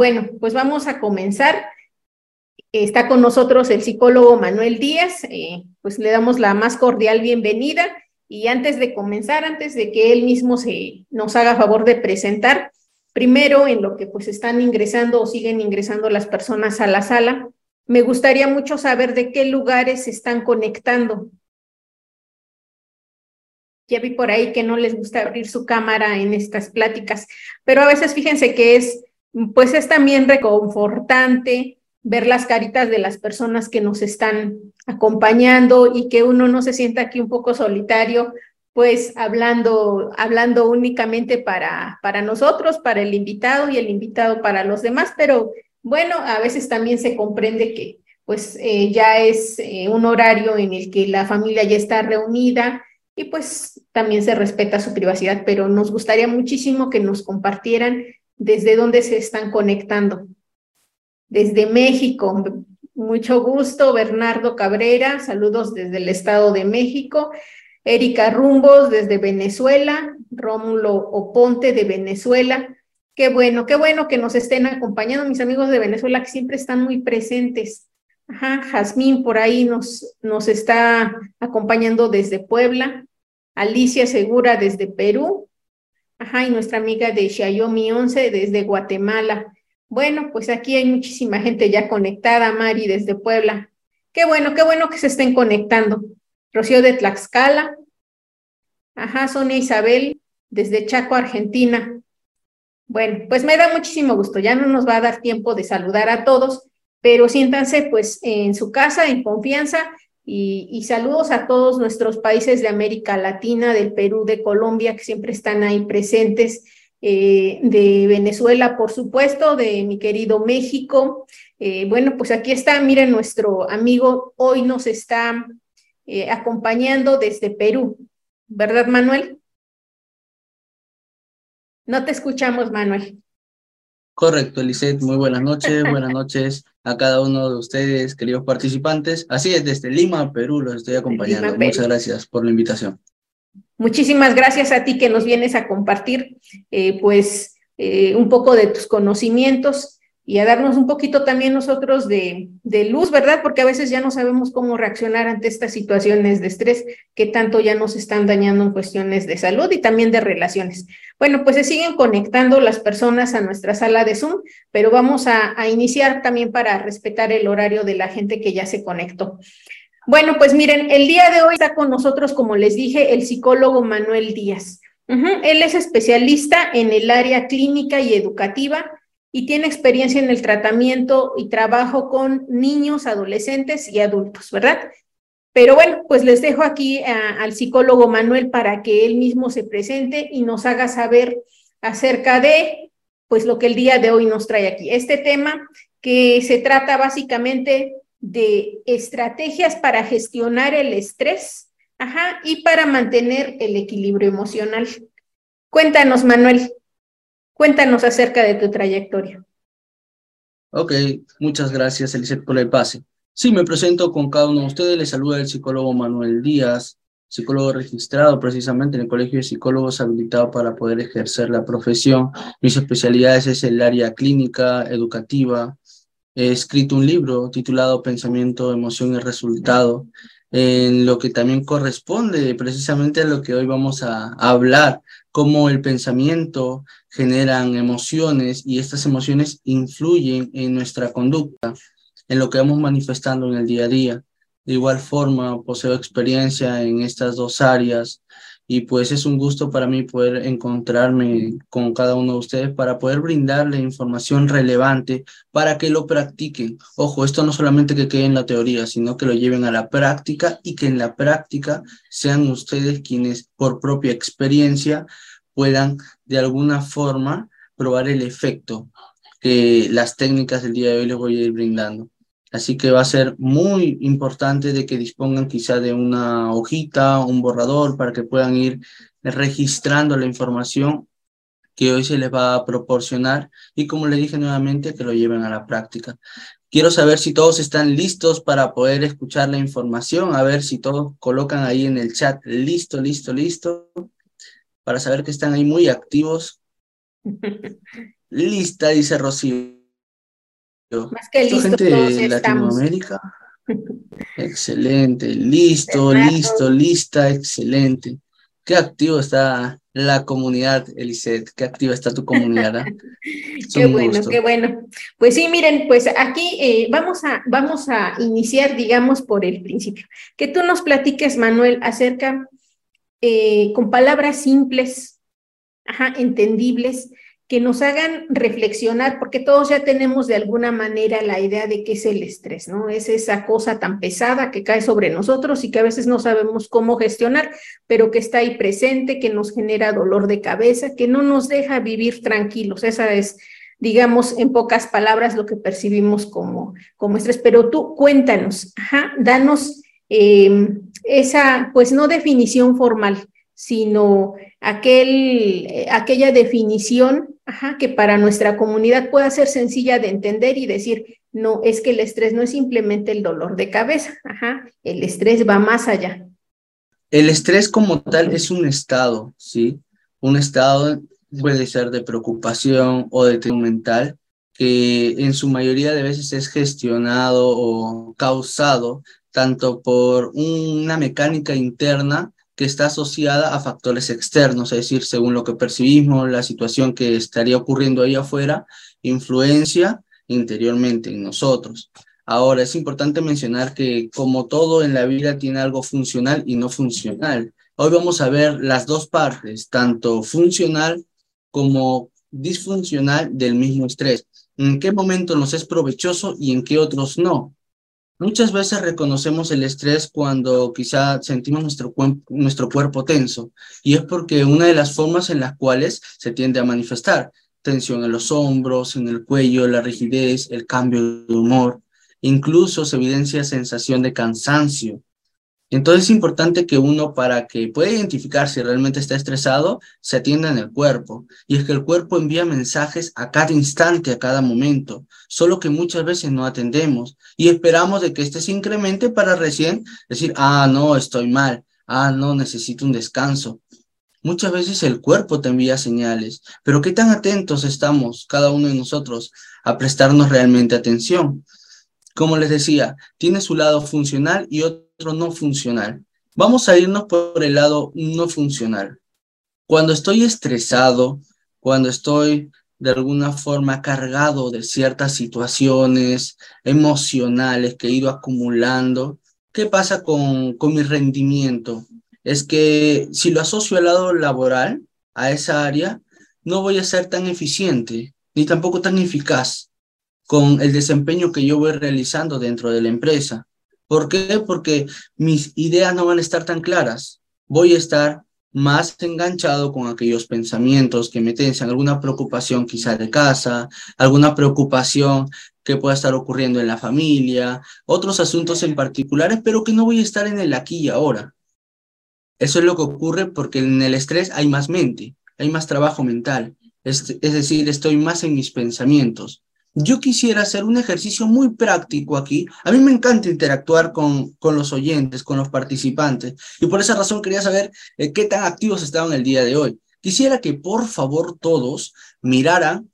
bueno, pues vamos a comenzar. Está con nosotros el psicólogo Manuel Díaz, eh, pues le damos la más cordial bienvenida y antes de comenzar, antes de que él mismo se nos haga favor de presentar, primero en lo que pues están ingresando o siguen ingresando las personas a la sala, me gustaría mucho saber de qué lugares se están conectando. Ya vi por ahí que no les gusta abrir su cámara en estas pláticas, pero a veces fíjense que es, pues es también reconfortante ver las caritas de las personas que nos están acompañando y que uno no se sienta aquí un poco solitario, pues hablando, hablando únicamente para, para nosotros, para el invitado y el invitado para los demás, pero bueno, a veces también se comprende que pues eh, ya es eh, un horario en el que la familia ya está reunida y pues también se respeta su privacidad, pero nos gustaría muchísimo que nos compartieran desde dónde se están conectando. Desde México, mucho gusto, Bernardo Cabrera, saludos desde el Estado de México. Erika Rumbos desde Venezuela, Rómulo Oponte de Venezuela, Qué bueno, qué bueno que nos estén acompañando mis amigos de Venezuela que siempre están muy presentes. Ajá, Jazmín por ahí nos, nos está acompañando desde Puebla. Alicia Segura desde Perú. Ajá, y nuestra amiga de Xiaomi 11 desde Guatemala. Bueno, pues aquí hay muchísima gente ya conectada, Mari desde Puebla. Qué bueno, qué bueno que se estén conectando. Rocío de Tlaxcala. Ajá, Sonia Isabel desde Chaco, Argentina. Bueno, pues me da muchísimo gusto. Ya no nos va a dar tiempo de saludar a todos, pero siéntanse pues en su casa, en confianza. Y, saludos a todos nuestros países de América Latina, del Perú, de Colombia, que siempre están ahí presentes, eh, de Venezuela, por supuesto, de mi querido México. Eh, bueno, pues aquí está, miren, nuestro amigo hoy nos está eh, acompañando desde Perú, ¿verdad, Manuel? No te escuchamos, Manuel. Correcto, Lisette. Muy buenas noches. buenas noches a cada uno de ustedes, queridos participantes. Así es, desde Lima, Perú, los estoy acompañando. Muchas gracias por la invitación. Muchísimas gracias a ti que nos vienes a compartir, eh, pues, eh, un poco de tus conocimientos y a darnos un poquito también nosotros de, de, luz, ¿verdad? Porque a veces ya no sabemos cómo reaccionar ante estas situaciones de estrés que tanto ya nos están dañando en cuestiones de salud y también de relaciones. Bueno, pues se siguen conectando las personas a nuestra sala de Zoom, pero vamos a, iniciar también para respetar el horario de la gente que ya se conectó. Bueno, pues miren, el día de hoy está con nosotros, como les dije, el psicólogo Manuel Díaz. Él es especialista en el área clínica y educativa y tiene experiencia en el tratamiento y trabajo con niños, adolescentes y adultos, ¿verdad? Pero bueno, pues les dejo aquí al psicólogo Manuel para que él mismo se presente y nos haga saber acerca de, pues lo que el día de hoy nos trae aquí. Este tema que se trata básicamente de estrategias para gestionar el estrés, ajá, y para mantener el equilibrio emocional. Cuéntanos, Manuel. Cuéntanos acerca de tu trayectoria. Ok, muchas gracias, Elisette, por el pase. Sí, me presento con cada uno de ustedes. Les saluda el psicólogo Manuel Díaz, psicólogo registrado precisamente en el Colegio de Psicólogos habilitado para poder ejercer la profesión. Mis especialidades es el área clínica, educativa. He escrito un libro titulado Pensamiento, Emoción y Resultado, en lo que también corresponde precisamente a lo que hoy vamos a hablar, cómo el pensamiento generan emociones y estas emociones influyen en nuestra conducta, en lo que vamos manifestando en el día a día. De igual forma, poseo experiencia en estas dos áreas y pues es un gusto para mí poder encontrarme con cada uno de ustedes para poder brindarle información relevante para que lo practiquen. Ojo, esto no solamente que quede en la teoría, sino que lo lleven a la práctica y que en la práctica sean ustedes quienes por propia experiencia puedan de alguna forma probar el efecto que las técnicas del día de hoy les voy a ir brindando. Así que va a ser muy importante de que dispongan quizá de una hojita, un borrador para que puedan ir registrando la información que hoy se les va a proporcionar y como le dije nuevamente que lo lleven a la práctica. Quiero saber si todos están listos para poder escuchar la información, a ver si todos colocan ahí en el chat listo, listo, listo, para saber que están ahí muy activos. Lista, dice Rocío. Más que listo, gente de Latinoamérica. Excelente, listo, listo, lista, excelente. Qué activo está la comunidad, Eliseth, qué activa está tu comunidad. ¿ah? qué bueno, qué bueno. Pues sí, miren, pues aquí eh, vamos, a, vamos a iniciar, digamos, por el principio. Que tú nos platiques, Manuel, acerca, eh, con palabras simples, ajá, entendibles, que nos hagan reflexionar, porque todos ya tenemos de alguna manera la idea de qué es el estrés, ¿no? Es esa cosa tan pesada que cae sobre nosotros y que a veces no sabemos cómo gestionar, pero que está ahí presente, que nos genera dolor de cabeza, que no nos deja vivir tranquilos. Esa es, digamos, en pocas palabras lo que percibimos como, como estrés. Pero tú cuéntanos, ajá, danos em, esa, pues no definición formal, sino aquel, eh, aquella definición que para nuestra comunidad pueda ser sencilla de entender y decir, no, es que el estrés no es simplemente el dolor de cabeza, el estrés va más allá. El estrés como tal es un estado, ¿sí? Un estado puede ser de preocupación o de tensión mental que en su mayoría de veces es gestionado o causado tanto por una mecánica interna que está asociada a factores externos, es decir, según lo que percibimos, la situación que estaría ocurriendo ahí afuera, influencia interiormente en nosotros. Ahora, es importante mencionar que como todo en la vida tiene algo funcional y no funcional. Hoy vamos a ver las dos partes, tanto funcional como disfuncional del mismo estrés. En qué momento nos es provechoso y en qué otros no. Muchas veces reconocemos el estrés cuando quizá sentimos nuestro, nuestro cuerpo tenso y es porque una de las formas en las cuales se tiende a manifestar tensión en los hombros, en el cuello, la rigidez, el cambio de humor, incluso se evidencia sensación de cansancio, entonces es importante que uno, para que pueda identificar si realmente está estresado, se atienda en el cuerpo. Y es que el cuerpo envía mensajes a cada instante, a cada momento, solo que muchas veces no atendemos y esperamos de que este se incremente para recién decir, ah, no, estoy mal, ah, no, necesito un descanso. Muchas veces el cuerpo te envía señales, pero ¿qué tan atentos estamos cada uno de nosotros a prestarnos realmente atención? Como les decía, tiene su lado funcional y otro no funcional. Vamos a irnos por el lado no funcional. Cuando estoy estresado, cuando estoy de alguna forma cargado de ciertas situaciones emocionales que he ido acumulando, ¿qué pasa con, con mi rendimiento? Es que si lo asocio al lado laboral, a esa área, no voy a ser tan eficiente ni tampoco tan eficaz con el desempeño que yo voy realizando dentro de la empresa. ¿Por qué? Porque mis ideas no van a estar tan claras. Voy a estar más enganchado con aquellos pensamientos que me tensan, alguna preocupación quizá de casa, alguna preocupación que pueda estar ocurriendo en la familia, otros asuntos en particulares, pero que no voy a estar en el aquí y ahora. Eso es lo que ocurre porque en el estrés hay más mente, hay más trabajo mental, es, es decir, estoy más en mis pensamientos. Yo quisiera hacer un ejercicio muy práctico aquí. A mí me encanta interactuar con, con los oyentes, con los participantes, y por esa razón quería saber eh, qué tan activos estaban el día de hoy. Quisiera que por favor todos miraran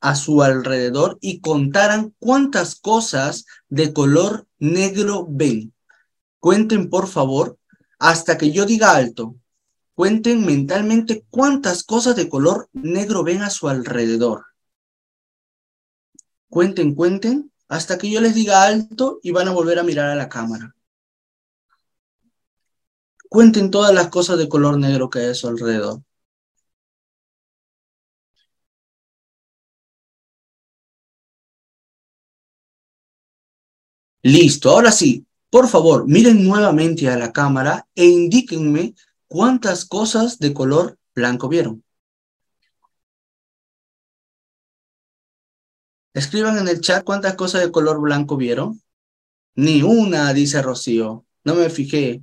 a su alrededor y contaran cuántas cosas de color negro ven. Cuenten por favor hasta que yo diga alto. Cuenten mentalmente cuántas cosas de color negro ven a su alrededor cuenten, cuenten, hasta que yo les diga alto y van a volver a mirar a la cámara. Cuenten todas las cosas de color negro que hay a su alrededor. Listo, ahora sí, por favor, miren nuevamente a la cámara e indíquenme cuántas cosas de color blanco vieron. Escriban en el chat cuántas cosas de color blanco vieron. Ni una, dice Rocío. No me fijé.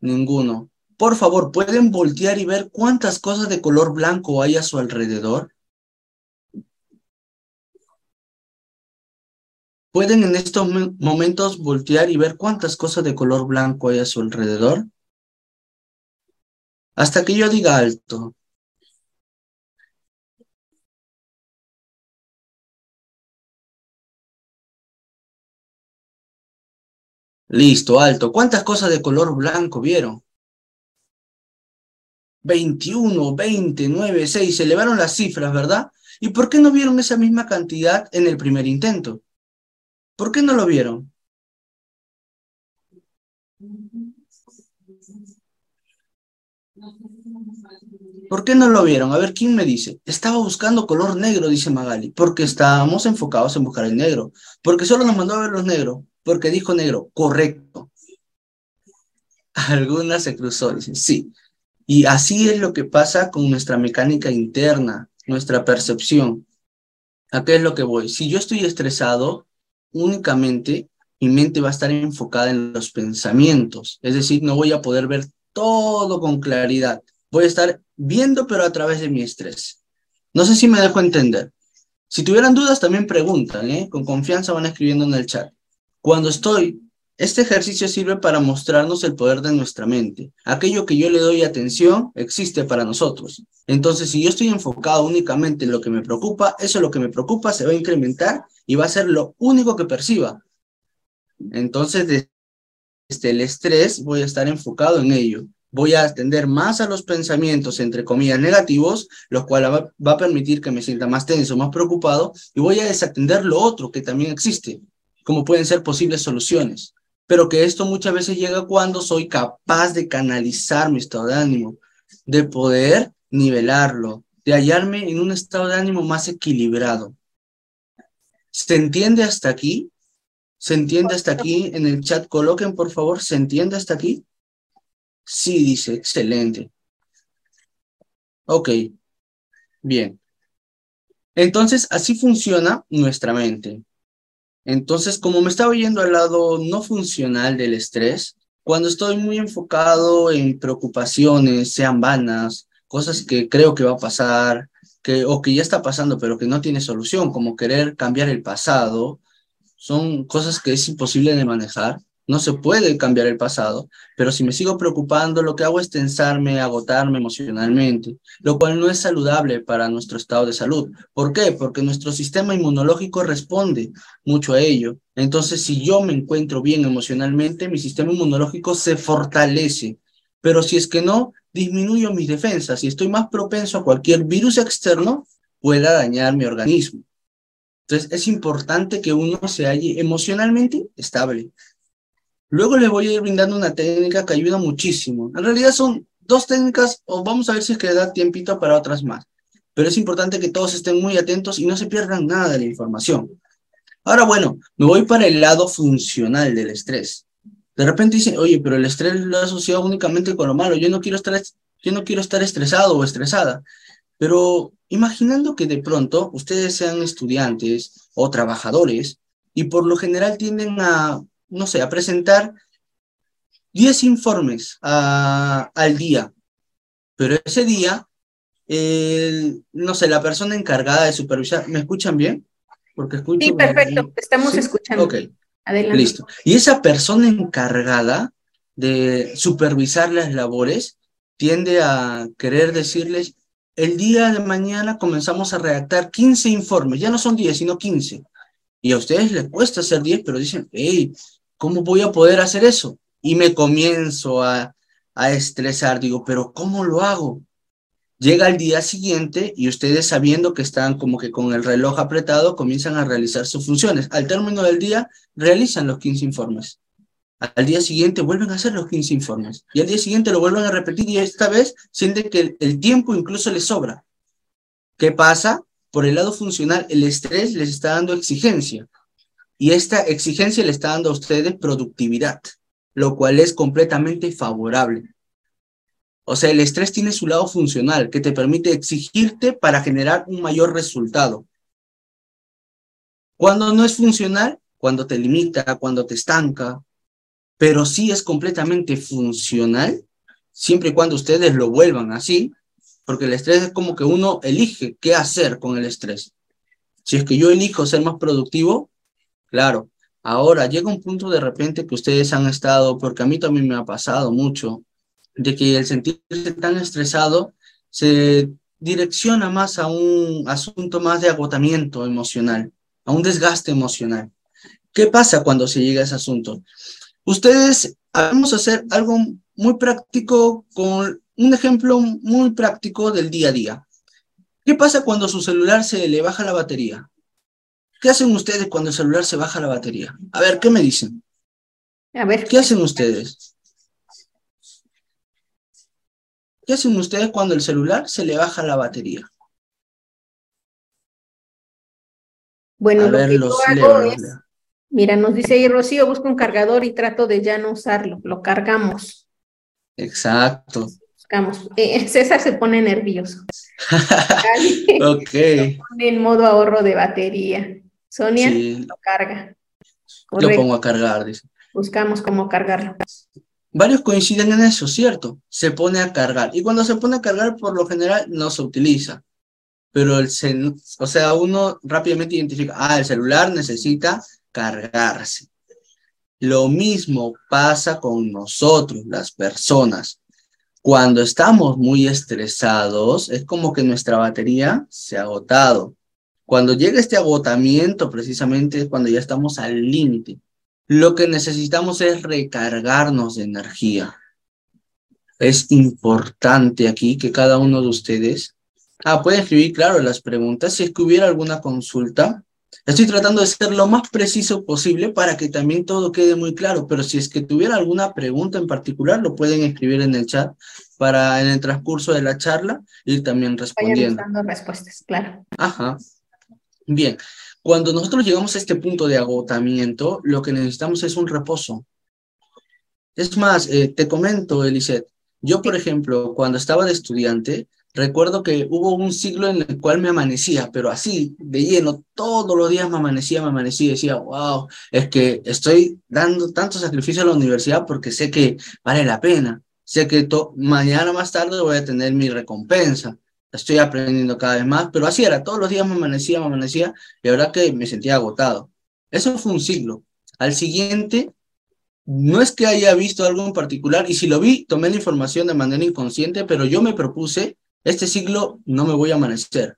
Ninguno. Por favor, ¿pueden voltear y ver cuántas cosas de color blanco hay a su alrededor? ¿Pueden en estos momentos voltear y ver cuántas cosas de color blanco hay a su alrededor? Hasta que yo diga alto. Listo, alto. ¿Cuántas cosas de color blanco vieron? 21, 20, 9, 6. Se elevaron las cifras, ¿verdad? ¿Y por qué no vieron esa misma cantidad en el primer intento? ¿Por qué no lo vieron? ¿Por qué no lo vieron? A ver, ¿quién me dice? Estaba buscando color negro, dice Magali, porque estábamos enfocados en buscar el negro. Porque solo nos mandó a ver los negros, porque dijo negro, correcto. Alguna se cruzó, dice, sí. Y así es lo que pasa con nuestra mecánica interna, nuestra percepción. ¿A qué es lo que voy? Si yo estoy estresado, únicamente mi mente va a estar enfocada en los pensamientos, es decir, no voy a poder ver todo con claridad. Voy a estar viendo, pero a través de mi estrés. No sé si me dejo entender. Si tuvieran dudas, también preguntan, ¿eh? Con confianza van escribiendo en el chat. Cuando estoy, este ejercicio sirve para mostrarnos el poder de nuestra mente. Aquello que yo le doy atención existe para nosotros. Entonces, si yo estoy enfocado únicamente en lo que me preocupa, eso lo que me preocupa se va a incrementar y va a ser lo único que perciba. Entonces, desde el estrés voy a estar enfocado en ello voy a atender más a los pensamientos, entre comillas, negativos, lo cual va, va, a permitir que me sienta más tenso, más preocupado, y voy a desatender lo otro que también existe, como pueden ser posibles soluciones. Pero que esto muchas veces llega cuando soy capaz de canalizar mi estado de ánimo, de poder nivelarlo, de hallarme en un estado de ánimo más equilibrado. ¿Se entiende hasta aquí? ¿Se entiende hasta aquí? En el chat coloquen, por favor, ¿se entiende hasta aquí? Sí, dice, excelente. Ok, bien. Entonces, así funciona nuestra mente. Entonces, como me estaba yendo al lado no funcional del estrés, cuando estoy muy enfocado en preocupaciones, sean vanas, cosas que creo que va a pasar, que, o que ya está pasando, pero que no tiene solución, como querer cambiar el pasado, son cosas que es imposible de manejar. No se puede cambiar el pasado, pero si me sigo preocupando, lo que hago es tensarme, agotarme emocionalmente, lo cual no es saludable para nuestro estado de salud. ¿Por qué? Porque nuestro sistema inmunológico responde mucho a ello. Entonces, si yo me encuentro bien emocionalmente, mi sistema inmunológico se fortalece. Pero si es que no, disminuyo mis defensas y estoy más propenso a cualquier virus externo pueda dañar mi organismo. Entonces, es importante que uno se halle emocionalmente estable. Luego les voy a ir brindando una técnica que ayuda muchísimo. En realidad son dos técnicas, o vamos a ver si es que da tiempito para otras más. Pero es importante que todos estén muy atentos y no se pierdan nada de la información. Ahora, bueno, me voy para el lado funcional del estrés. De repente dicen, oye, pero el estrés lo asociado únicamente con lo malo. Yo no quiero estar, yo no quiero estar estresado o estresada. Pero imaginando que de pronto ustedes sean estudiantes o trabajadores y por lo general tienden a no sé, a presentar 10 informes al día, pero ese día, no sé, la persona encargada de supervisar, ¿me escuchan bien? Porque escucho sí, perfecto, estamos escuchando. Ok, Adelante. listo. Y esa persona encargada de supervisar las labores tiende a querer decirles, el día de mañana comenzamos a redactar 15 informes, ya no son 10, sino 15. Y a ustedes les cuesta hacer 10, pero dicen, hey, ¿cómo voy a poder hacer eso? Y me comienzo a, a estresar, digo, pero ¿cómo lo hago? Llega el día siguiente y ustedes sabiendo que están como que con el reloj apretado, comienzan a realizar sus funciones. Al término del día, realizan los 15 informes. Al día siguiente vuelven a hacer los 15 informes. Y al día siguiente lo vuelven a repetir y esta vez sienten que el, tiempo incluso les sobra. ¿Qué pasa? Por el lado funcional, el estrés les está dando exigencia. Y esta exigencia le está dando a ustedes productividad, lo cual es completamente favorable. O sea, el estrés tiene su lado funcional, que te permite exigirte para generar un mayor resultado. Cuando no es funcional, cuando te limita, cuando te estanca, pero sí es completamente funcional, siempre y cuando ustedes lo vuelvan así, porque el estrés es como que uno elige qué hacer con el estrés. Si es que yo elijo ser más productivo, Claro, ahora llega un punto de repente que ustedes han estado, porque a mí también me ha pasado mucho, de que el sentirse tan estresado se direcciona más a un asunto más de agotamiento emocional, a un desgaste emocional. ¿Qué pasa cuando se llega a ese asunto? Ustedes, vamos a hacer algo muy práctico con un ejemplo muy práctico del día a día. ¿Qué pasa cuando su celular se le baja la batería? ¿Qué hacen ustedes cuando el celular se baja la batería? A ver, ¿qué me dicen? A ver. ¿Qué hacen ustedes? ¿Qué hacen ustedes cuando el celular se le baja la batería? Bueno, lo que yo hago es, mira, nos dice ahí Rocío, busco un cargador y trato de ya no usarlo, lo cargamos. Exacto. Buscamos. Eh, César se pone nervioso. ok. pone en modo ahorro de batería. Sonia lo carga. Lo pongo a cargar, dice. Buscamos cómo cargarlo. Varios coinciden en eso, ¿cierto? Se pone a cargar. Y cuando se pone a cargar, por lo general, no se utiliza pero el o sea, uno rápidamente identifica, ah, el celular necesita cargarse. Lo mismo pasa con nosotros, las personas. Cuando estamos muy estresados, es como que nuestra batería se ha agotado. Cuando llega este agotamiento, precisamente es cuando ya estamos al límite. Lo que necesitamos es recargarnos de energía. Es importante aquí que cada uno de ustedes Ah, pueden escribir, claro, las preguntas. Si es que hubiera alguna consulta, estoy tratando de ser lo más preciso posible para que también todo quede muy claro, pero si es que tuviera alguna pregunta en particular, lo pueden escribir en el chat para en el transcurso de la charla ir también respondiendo. dando respuestas, claro. Ajá. Bien, cuando nosotros llegamos a este punto de agotamiento, lo que necesitamos es un reposo. Es más, eh, te comento, Elisette, yo, por ejemplo, cuando estaba de estudiante, Recuerdo que hubo un siglo en el cual me amanecía, pero así, de lleno, todos los días me amanecía, me amanecía decía, wow, es que estoy dando tanto sacrificio a la universidad porque sé que vale la pena, sé que mañana más tarde voy a tener mi recompensa, estoy aprendiendo cada vez más, pero así era, todos los días me amanecía, me amanecía, y ahora que me sentía agotado. Eso fue un siglo. Al siguiente, no es que haya visto algo en particular, y si lo vi, tomé la información de manera inconsciente, pero yo me propuse este siglo no me voy a amanecer.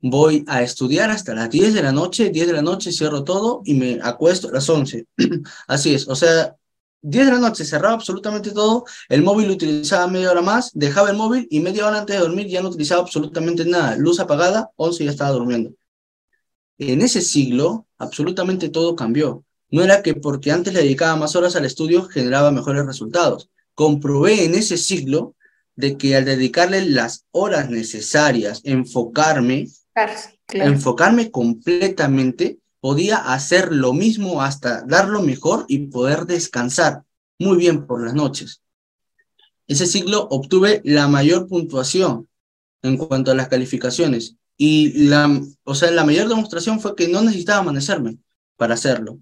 Voy a estudiar hasta las 10 de la noche, 10 de la noche cierro todo y me acuesto a las 11. Así es, o sea, 10 de la noche cerraba absolutamente todo, el móvil lo utilizaba media hora más, dejaba el móvil y media hora antes de dormir ya no utilizaba absolutamente nada. Luz apagada, 11 ya estaba durmiendo. En ese siglo, absolutamente todo cambió. No era que porque antes le dedicaba más horas al estudio generaba mejores resultados. Comprobé en ese siglo de que al dedicarle las horas necesarias, enfocarme, enfocarme completamente, podía hacer lo mismo hasta dar lo mejor y poder descansar muy bien por las noches. Ese siglo obtuve la mayor puntuación en cuanto a las calificaciones y la, o sea, la mayor demostración fue que no necesitaba amanecerme para hacerlo.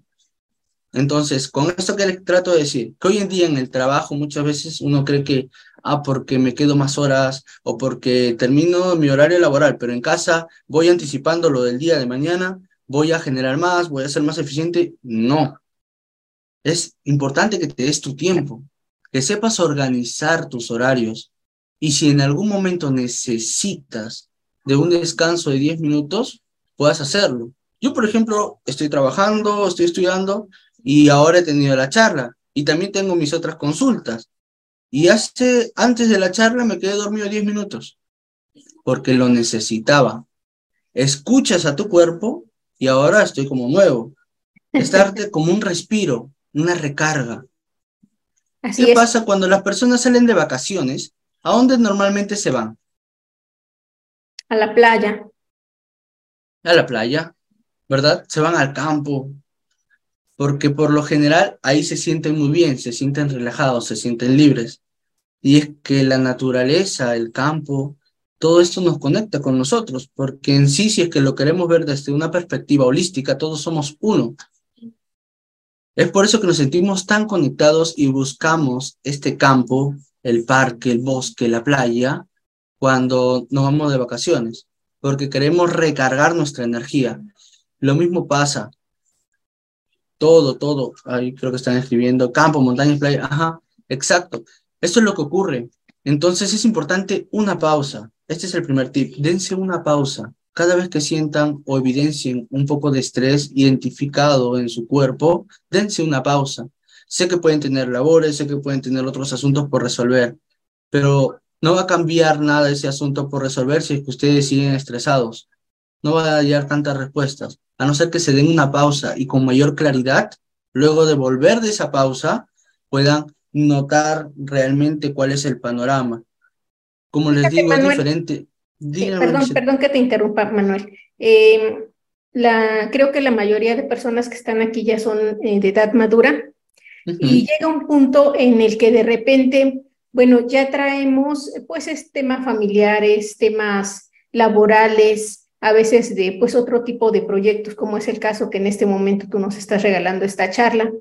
Entonces, con esto que les trato de decir, que hoy en día en el trabajo muchas veces uno cree que, ah, porque me quedo más horas o porque termino mi horario laboral, pero en casa voy anticipando lo del día de mañana, voy a generar más, voy a ser más eficiente. No. Es importante que te des tu tiempo, que sepas organizar tus horarios y si en algún momento necesitas de un descanso de 10 minutos, puedas hacerlo. Yo, por ejemplo, estoy trabajando, estoy estudiando, y ahora he tenido la charla y también tengo mis otras consultas. Y hace, antes de la charla me quedé dormido 10 minutos porque lo necesitaba. Escuchas a tu cuerpo y ahora estoy como nuevo. Estarte como un respiro, una recarga. ¿Qué pasa cuando las personas salen de vacaciones? ¿A dónde normalmente se van? A la playa. A la playa, ¿verdad? Se van al campo, porque por lo general ahí se sienten muy bien, se sienten relajados, se sienten libres. Y es que la naturaleza, el campo, todo esto nos conecta con nosotros, porque en sí, si es que lo queremos ver desde una perspectiva holística, todos somos uno. Es por eso que nos sentimos tan conectados y buscamos este campo, el parque, el bosque, la playa, cuando nos vamos de vacaciones, porque queremos recargar nuestra energía. Lo mismo pasa todo, todo. Ahí creo que están escribiendo campo, montañas, playa. Ajá, exacto. Esto es lo que ocurre. Entonces es importante una pausa. Este es el primer tip. Dense una pausa. Cada vez que sientan o evidencien un poco de estrés identificado en su cuerpo, dense una pausa. Sé que pueden tener labores, sé que pueden tener otros asuntos por resolver, pero no va a cambiar nada ese asunto por resolver si es que ustedes siguen estresados. No va a hallar tantas respuestas, a no ser que se den una pausa y con mayor claridad, luego de volver de esa pausa, puedan notar realmente cuál es el panorama. Como les digo, es diferente. perdón, perdón que te interrumpa, Manuel. Em, la, creo que la mayoría de personas que están aquí ya son eh, de edad madura y llega un punto en el que de repente, bueno, ya traemos pues temas familiares, temas laborales, a veces de pues otro tipo de proyectos, como es el caso que en este momento tú nos estás regalando esta charla.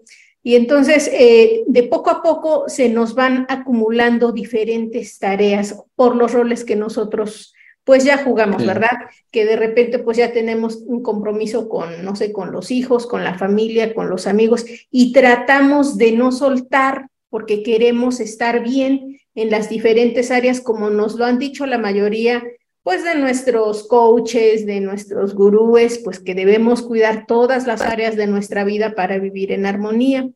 Y entonces, eh, de poco a poco se nos van acumulando diferentes tareas por los roles que nosotros pues ya jugamos, ¿verdad? Que de repente pues ya tenemos un compromiso con, no sé, con los hijos, con la familia, con los amigos y tratamos de no soltar porque queremos estar bien en las diferentes áreas como nos lo han dicho la mayoría pues de nuestros coaches, de nuestros gurúes, pues que debemos cuidar todas las áreas de nuestra vida para vivir en armonía.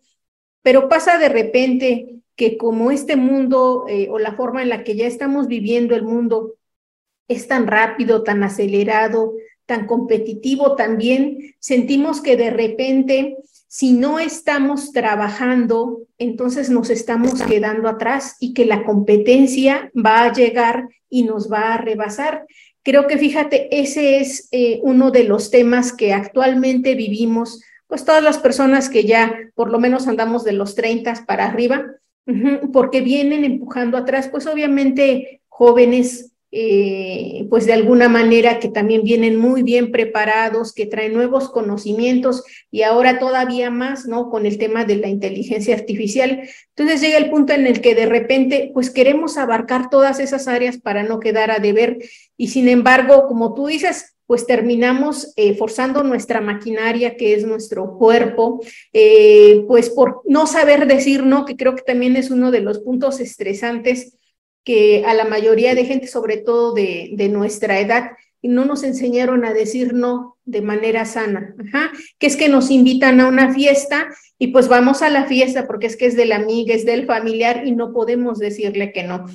Pero pasa de repente que como este mundo eh, o la forma en la que ya estamos viviendo el mundo es tan rápido, tan acelerado, tan competitivo también, sentimos que de repente, si no estamos trabajando, entonces nos estamos quedando atrás y que la competencia va a llegar y nos va a rebasar. Creo que fíjate, ese es eh, uno de los temas que actualmente vivimos, pues todas las personas que ya por lo menos andamos de los 30 para arriba, porque vienen empujando atrás, pues obviamente jóvenes eh, pues de alguna manera que también vienen muy bien preparados, que traen nuevos conocimientos y ahora todavía más, ¿no? Con el tema de la inteligencia artificial. Entonces llega el punto en el que de repente, pues queremos abarcar todas esas áreas para no quedar a deber y sin embargo, como tú dices, pues terminamos eh, forzando nuestra maquinaria, que es nuestro cuerpo, eh, pues por no saber decir no, que creo que también es uno de los puntos estresantes que a la mayoría de gente, sobre todo de, de nuestra edad, no nos enseñaron a decir no de manera sana, que es que nos invitan a una fiesta y pues vamos a la fiesta porque es que es de la es del familiar y no podemos decirle que no,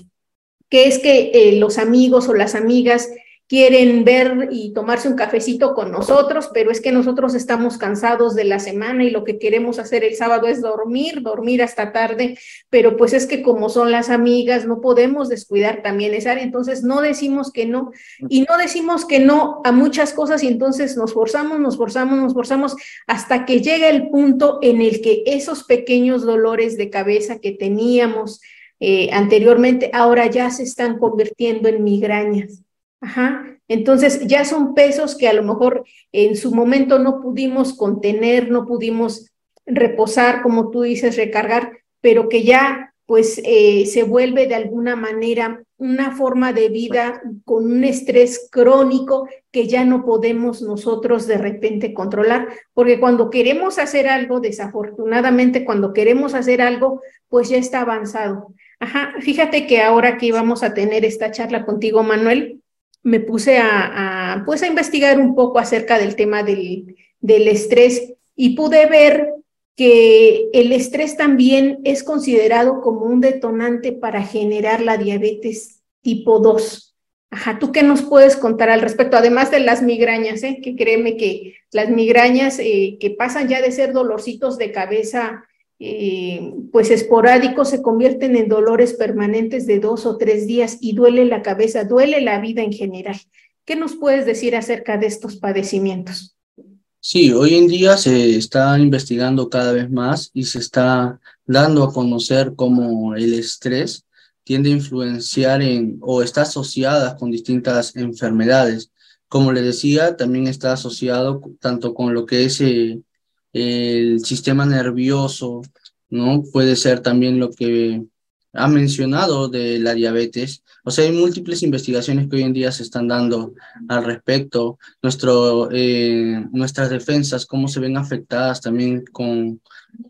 que es que eh, los amigos o las amigas quieren ver y tomarse un cafecito con nosotros, pero es que nosotros estamos cansados de la semana y lo que queremos hacer el sábado es dormir, dormir hasta tarde, pero pues es que como son las amigas, no podemos descuidar también esa área, entonces no decimos que no y no decimos que no a muchas cosas y entonces nos forzamos, nos forzamos, nos forzamos hasta que llega el punto en el que esos pequeños dolores de cabeza que teníamos eh, anteriormente ahora ya se están convirtiendo en migrañas. Ajá. Entonces ya son pesos que a lo mejor en su momento no pudimos contener, no pudimos reposar, como tú dices, recargar, pero que ya pues eh, se vuelve de alguna manera una forma de vida con un estrés crónico que ya no podemos nosotros de repente controlar, porque cuando queremos hacer algo, desafortunadamente cuando queremos hacer algo, pues ya está avanzado. Ajá, fíjate que ahora que íbamos a tener esta charla contigo, Manuel, me puse a, pues a investigar un poco acerca del tema del, del estrés y pude ver que el estrés también es considerado como un detonante para generar la diabetes tipo 2. Ajá, ¿tú qué nos puedes contar al respecto? Además de las migrañas, ¿eh? que créeme que las migrañas eh, que pasan ya de ser dolorcitos de cabeza eh, pues esporádicos se convierten en dolores permanentes de dos o tres días y duele la cabeza, duele la vida en general. ¿Qué nos puedes decir acerca de estos padecimientos? Sí, hoy en día se está investigando cada vez más y se está dando a conocer cómo el estrés tiende a influenciar en o está asociada con distintas enfermedades. Como le decía, también está asociado tanto con lo que es eh, el sistema nervioso, ¿no? Puede ser también lo que ha mencionado de la diabetes. O sea, hay múltiples investigaciones que hoy en día se están dando al respecto. Nuestro, eh, nuestras defensas, cómo se ven afectadas también con,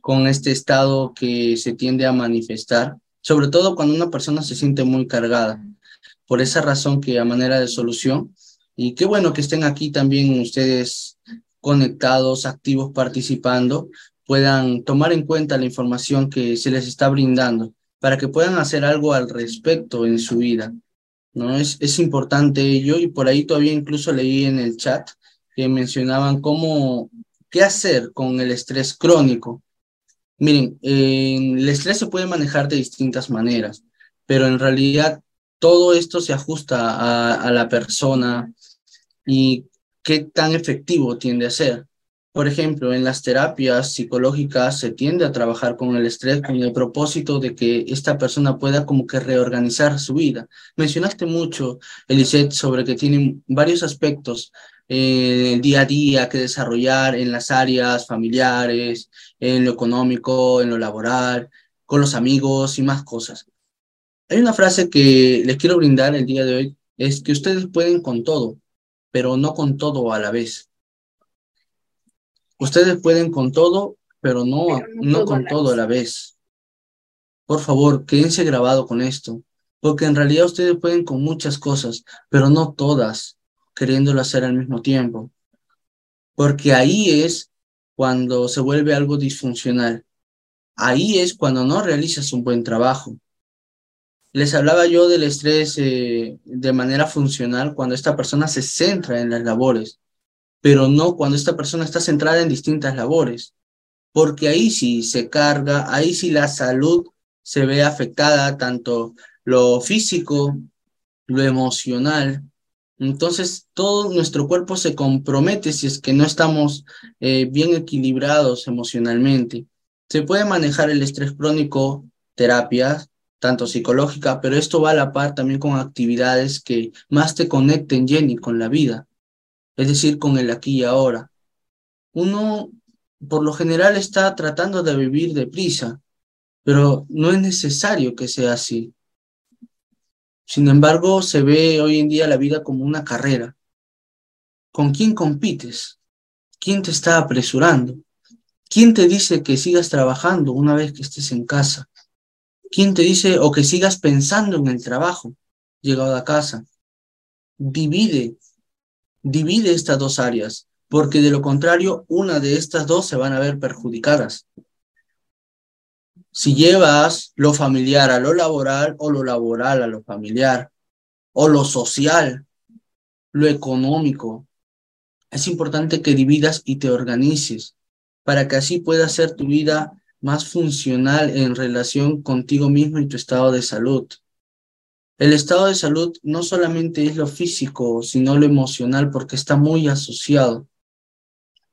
con este estado que se tiende a manifestar, sobre todo cuando una persona se siente muy cargada. Por esa razón que a manera de solución, y qué bueno que estén aquí también ustedes conectados, activos, participando, puedan tomar en cuenta la información que se les está brindando para que puedan hacer algo al respecto en su vida. ¿no? Es, es importante ello y por ahí todavía incluso leí en el chat que mencionaban cómo, qué hacer con el estrés crónico. Miren, el estrés se puede manejar de distintas maneras, pero en realidad todo esto se ajusta a, a la persona y qué tan efectivo tiende a ser. Por ejemplo, en las terapias psicológicas se tiende a trabajar con el estrés con el propósito de que esta persona pueda como que reorganizar su vida. Mencionaste mucho, Elisette, sobre que tienen varios aspectos en el día a día que desarrollar en las áreas familiares, en lo económico, en lo laboral, con los amigos y más cosas. Hay una frase que les quiero brindar el día de hoy, es que ustedes pueden con todo, pero no con todo a la vez. Ustedes pueden con todo, pero no, no, con todo a la vez. Por favor, quédense grabado con esto, porque en realidad ustedes pueden con muchas cosas, pero no todas, queriéndolo hacer al mismo tiempo. Porque ahí es cuando se vuelve algo disfuncional. Ahí es cuando no realizas un buen trabajo. Les hablaba yo del estrés eh, de manera funcional cuando esta persona se centra en las labores pero no cuando esta persona está centrada en distintas labores, porque ahí sí se carga, ahí sí la salud se ve afectada, tanto lo físico, lo emocional. Entonces, todo nuestro cuerpo se compromete si es que no estamos eh, bien equilibrados emocionalmente. Se puede manejar el estrés crónico, terapias, tanto psicológica, pero esto va a la par también con actividades que más te conecten, Jenny, con la vida es decir, con el aquí y ahora. Uno, por lo general, está tratando de vivir deprisa, pero no es necesario que sea así. Sin embargo, se ve hoy en día la vida como una carrera. ¿Con quién compites? ¿Quién te está apresurando? ¿Quién te dice que sigas trabajando una vez que estés en casa? ¿Quién te dice o que sigas pensando en el trabajo llegado a casa? Divide divide estas dos áreas, porque de lo contrario, una de estas dos se van a ver perjudicadas. Si llevas lo familiar a lo laboral o lo laboral a lo familiar, o lo social, lo económico, es importante que dividas y te organices para que así pueda ser tu vida más funcional en relación contigo mismo y tu estado de salud. El estado de salud no solamente es lo físico, sino lo emocional, porque está muy asociado.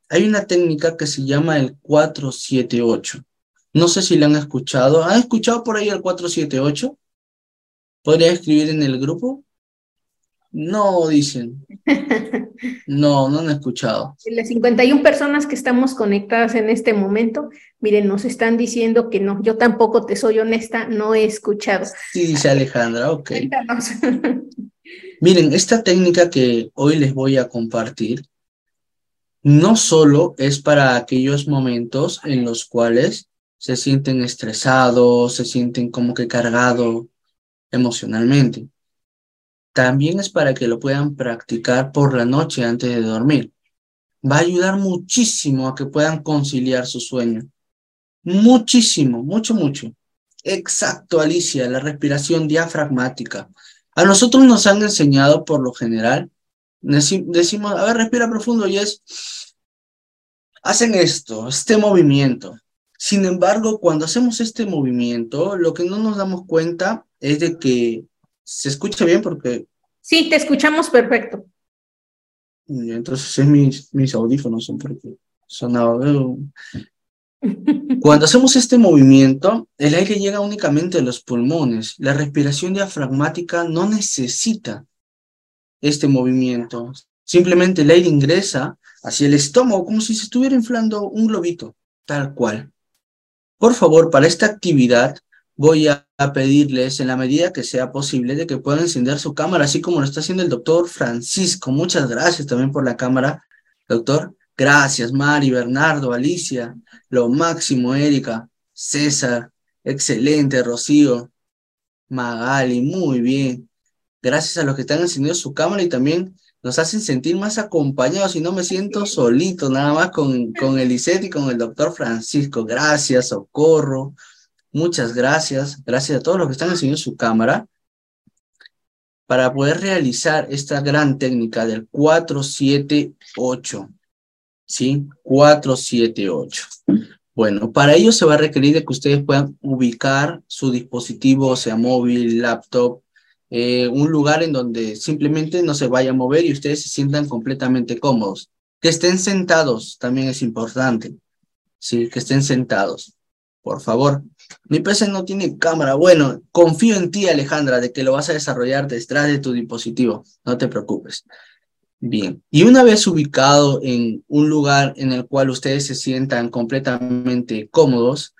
Hay una técnica que se llama el 478. No sé si la han escuchado. ¿Han escuchado por ahí el 478? ¿Podría escribir en el grupo? No, dicen. No, no han escuchado. Las 51 personas que estamos conectadas en este momento, miren, nos están diciendo que no. Yo tampoco te soy honesta, no he escuchado. Sí, dice Alejandra, ok. miren, esta técnica que hoy les voy a compartir no solo es para aquellos momentos en los cuales se sienten estresados, se sienten como que cargados emocionalmente también es para que lo puedan practicar por la noche antes de dormir. Va a ayudar muchísimo a que puedan conciliar su sueño. Muchísimo, mucho, mucho. Exacto, Alicia, la respiración diafragmática. A nosotros nos han enseñado por lo general, decimos, a ver, respira profundo y es, hacen esto, este movimiento. Sin embargo, cuando hacemos este movimiento, lo que no nos damos cuenta es de que ¿Se escucha bien? Porque... Sí, te escuchamos perfecto. Entonces es mis, mis audífonos son porque sonaba. Cuando hacemos este movimiento, el aire llega únicamente a los pulmones. La respiración diafragmática no necesita este movimiento. Simplemente el aire ingresa hacia el estómago como si se estuviera inflando un globito, tal cual. Por favor, para esta actividad, voy a, pedirles en la medida que sea posible de que puedan encender su cámara, así como lo está haciendo el doctor Francisco. Muchas gracias también por la cámara, doctor. Gracias, Mari, Bernardo, Alicia, lo máximo, Erika, César, excelente, Rocío, Magali, muy bien. Gracias a los que están encendiendo su cámara y también nos hacen sentir más acompañados y no me siento solito, nada más con, con Elisette y con el doctor Francisco. Gracias, Socorro. Muchas gracias. Gracias a todos los que están enseñando su cámara para poder realizar esta gran técnica del 478. ¿Sí? 478. Bueno, para ello se va a requerir de que ustedes puedan ubicar su dispositivo, sea móvil, laptop, eh, un lugar en donde simplemente no se vaya a mover y ustedes se sientan completamente cómodos. Que estén sentados también es importante. Sí, que estén sentados. Por favor. Mi PC no tiene cámara. Bueno, confío en ti, Alejandra, de que lo vas a desarrollar detrás de tu dispositivo. No te preocupes. Bien. Y una vez ubicado en un lugar en el cual ustedes se sientan completamente cómodos,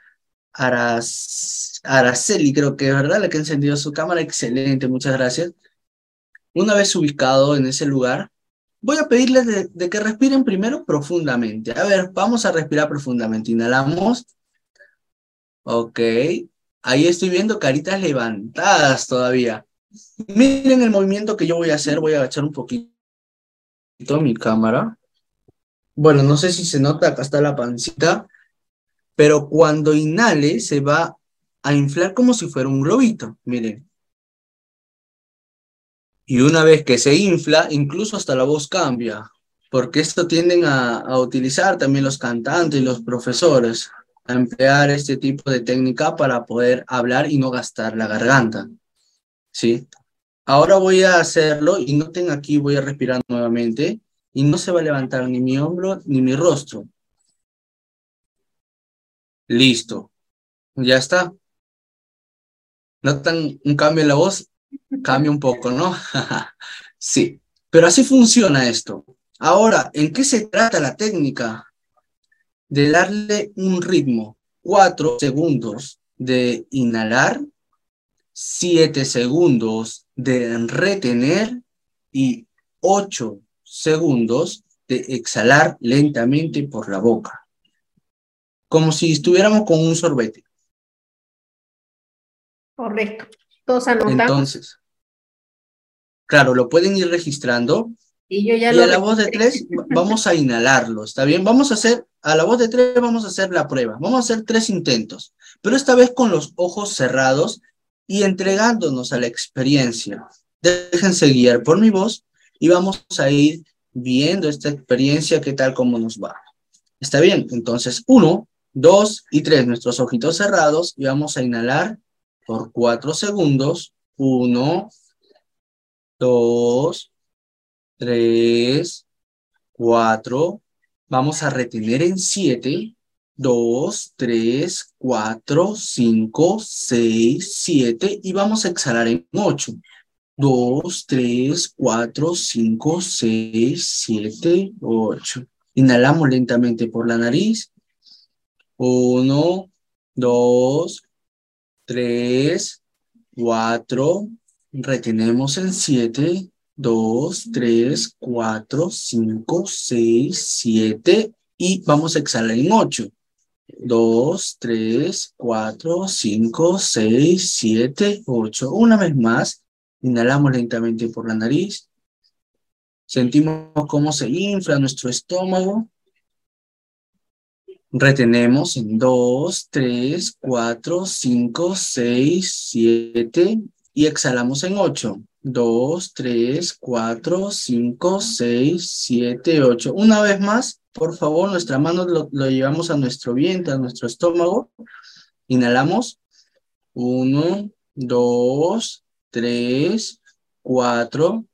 Araceli, creo que es verdad, la que ha encendido su cámara. Excelente, muchas gracias. Una vez ubicado en ese lugar, voy a pedirles de que respiren primero profundamente. A ver, vamos a respirar profundamente. Inhalamos. Ok. Ahí estoy viendo caritas levantadas todavía. Miren el movimiento que yo voy a hacer. Voy a agachar un poquito mi cámara. Bueno, no sé si se nota, acá está la pancita, pero cuando inhale se va a inflar como si fuera un globito, miren. Y una vez que se infla, incluso hasta la voz cambia, porque esto tienden a, a utilizar también los cantantes y los profesores a emplear este tipo de técnica para poder hablar y no gastar la garganta. ¿Sí? Ahora voy a hacerlo y noten aquí, voy a respirar nuevamente y no se va a levantar ni mi hombro ni mi rostro. Listo. Ya está. ¿Notan un cambio en la voz? Cambia un poco, ¿no? sí. Pero así funciona esto. Ahora, ¿en qué se trata la técnica? De darle un ritmo, cuatro segundos de inhalar, siete segundos de retener y ocho segundos de exhalar lentamente por la boca, como si estuviéramos con un sorbete. Correcto. Todos anotamos. Entonces, claro, lo pueden ir registrando y yo ya a la voz de tres vamos a inhalarlo, ¿está bien? Vamos a hacer, a la voz de tres vamos a hacer la prueba. Vamos a hacer tres intentos, pero esta vez con los ojos cerrados y entregándonos a la experiencia. Déjense guiar por mi voz y vamos a ir viendo esta experiencia, qué tal, cómo nos va. ¿Está bien? Entonces, uno, dos y tres, nuestros ojitos cerrados y vamos a inhalar por cuatro segundos. Uno, dos, Tres, cuatro, vamos a retener en siete, dos, tres, cuatro, cinco, seis, siete y vamos a exhalar en ocho. Dos, tres, cuatro, cinco, seis, siete, ocho. Inhalamos lentamente por la nariz. Uno, dos, tres, cuatro. Retenemos en siete, 2, 3, 4, 5, 6, 7 y vamos a exhalar en 8. 2, 3, 4, 5, 6, 7, 8. Una vez más, inhalamos lentamente por la nariz. Sentimos cómo se infla nuestro estómago. Retenemos en 2, 3, 4, 5, 6, 7 y exhalamos en 8. 2, 3, 4, 5, 6, 7, 8. Una vez más, por favor, nuestra mano lo, lo llevamos a nuestro vientre, a nuestro estómago. Inhalamos. 1, 2, 3, 4.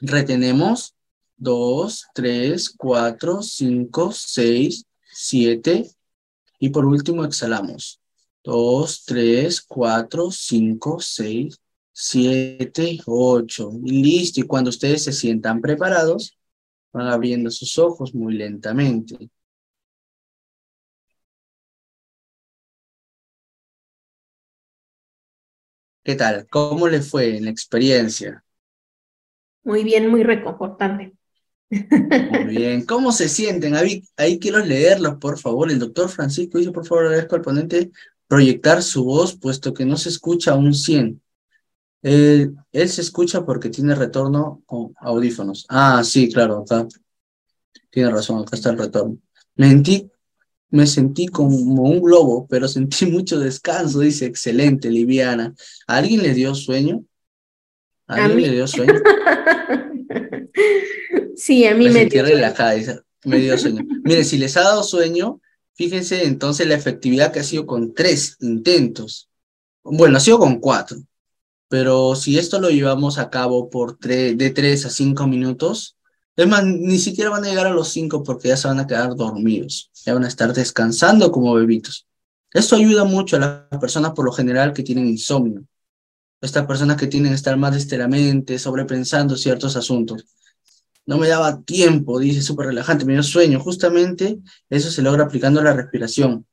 Retenemos. 2, 3, 4, 5, 6, 7. Y por último exhalamos. 2, 3, 4, 5, 6, siete, ocho. Y listo. Y cuando ustedes se sientan preparados, van abriendo sus ojos muy lentamente. ¿Qué tal? ¿Cómo le fue en la experiencia? Muy bien, muy reconfortante. Muy bien. ¿Cómo se sienten? Ahí, ahí quiero leerlos, por favor. El doctor Francisco dice, por favor, agradezco al ponente proyectar su voz, puesto que no se escucha un 100. Él se escucha porque tiene retorno con audífonos. Ah, sí, claro, acá. Tiene razón, acá está el retorno. Mentí, me sentí como un globo, pero sentí mucho descanso, dice, excelente, liviana. alguien le dio sueño? alguien le dio sueño? sí, a mí me, dio relajada, me dio sueño. Mire, si les ha dado sueño, fíjense entonces la efectividad que ha sido con tres intentos. Bueno, ha sido con cuatro. Pero si esto lo llevamos a cabo por de tres a cinco minutos, es más, ni siquiera van a llegar a los cinco porque ya se van a quedar dormidos, ya van a estar descansando como bebitos. Esto ayuda mucho a las personas por lo general que tienen insomnio. Estas personas que tienen que estar más esteramente, sobrepensando ciertos asuntos. No me daba tiempo, dice súper relajante, me dio sueño. Justamente eso se logra aplicando la respiración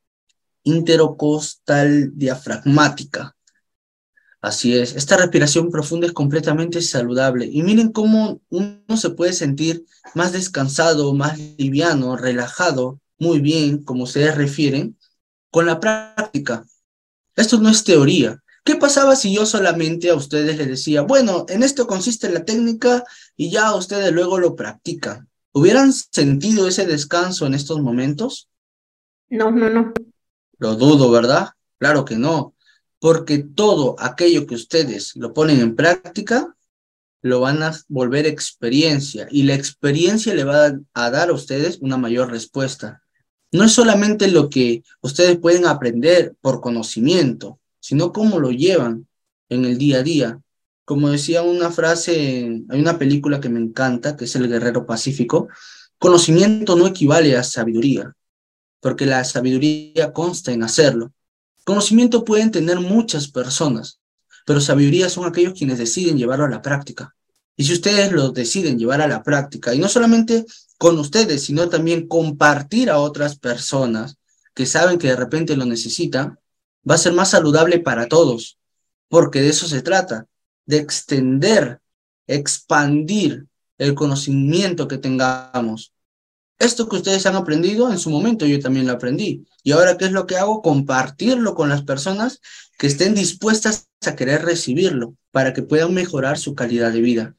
interocostal diafragmática. Así es, esta respiración profunda es completamente saludable. Y miren cómo uno se puede sentir más descansado, más liviano, relajado, muy bien, como ustedes refieren, con la práctica. Esto no es teoría. ¿Qué pasaba si yo solamente a ustedes les decía, bueno, en esto consiste la técnica y ya ustedes luego lo practican? ¿Hubieran sentido ese descanso en estos momentos? No, no, no. Lo dudo, ¿verdad? Claro que no porque todo aquello que ustedes lo ponen en práctica, lo van a volver experiencia y la experiencia le va a dar a ustedes una mayor respuesta. No es solamente lo que ustedes pueden aprender por conocimiento, sino cómo lo llevan en el día a día. Como decía una frase, hay una película que me encanta, que es El Guerrero Pacífico, conocimiento no equivale a sabiduría, porque la sabiduría consta en hacerlo. Conocimiento pueden tener muchas personas, pero sabiduría son aquellos quienes deciden llevarlo a la práctica. Y si ustedes lo deciden llevar a la práctica, y no solamente con ustedes, sino también compartir a otras personas que saben que de repente lo necesitan, va a ser más saludable para todos, porque de eso se trata, de extender, expandir el conocimiento que tengamos. Esto que ustedes han aprendido, en su momento yo también lo aprendí. Y ahora, ¿qué es lo que hago? Compartirlo con las personas que estén dispuestas a querer recibirlo para que puedan mejorar su calidad de vida.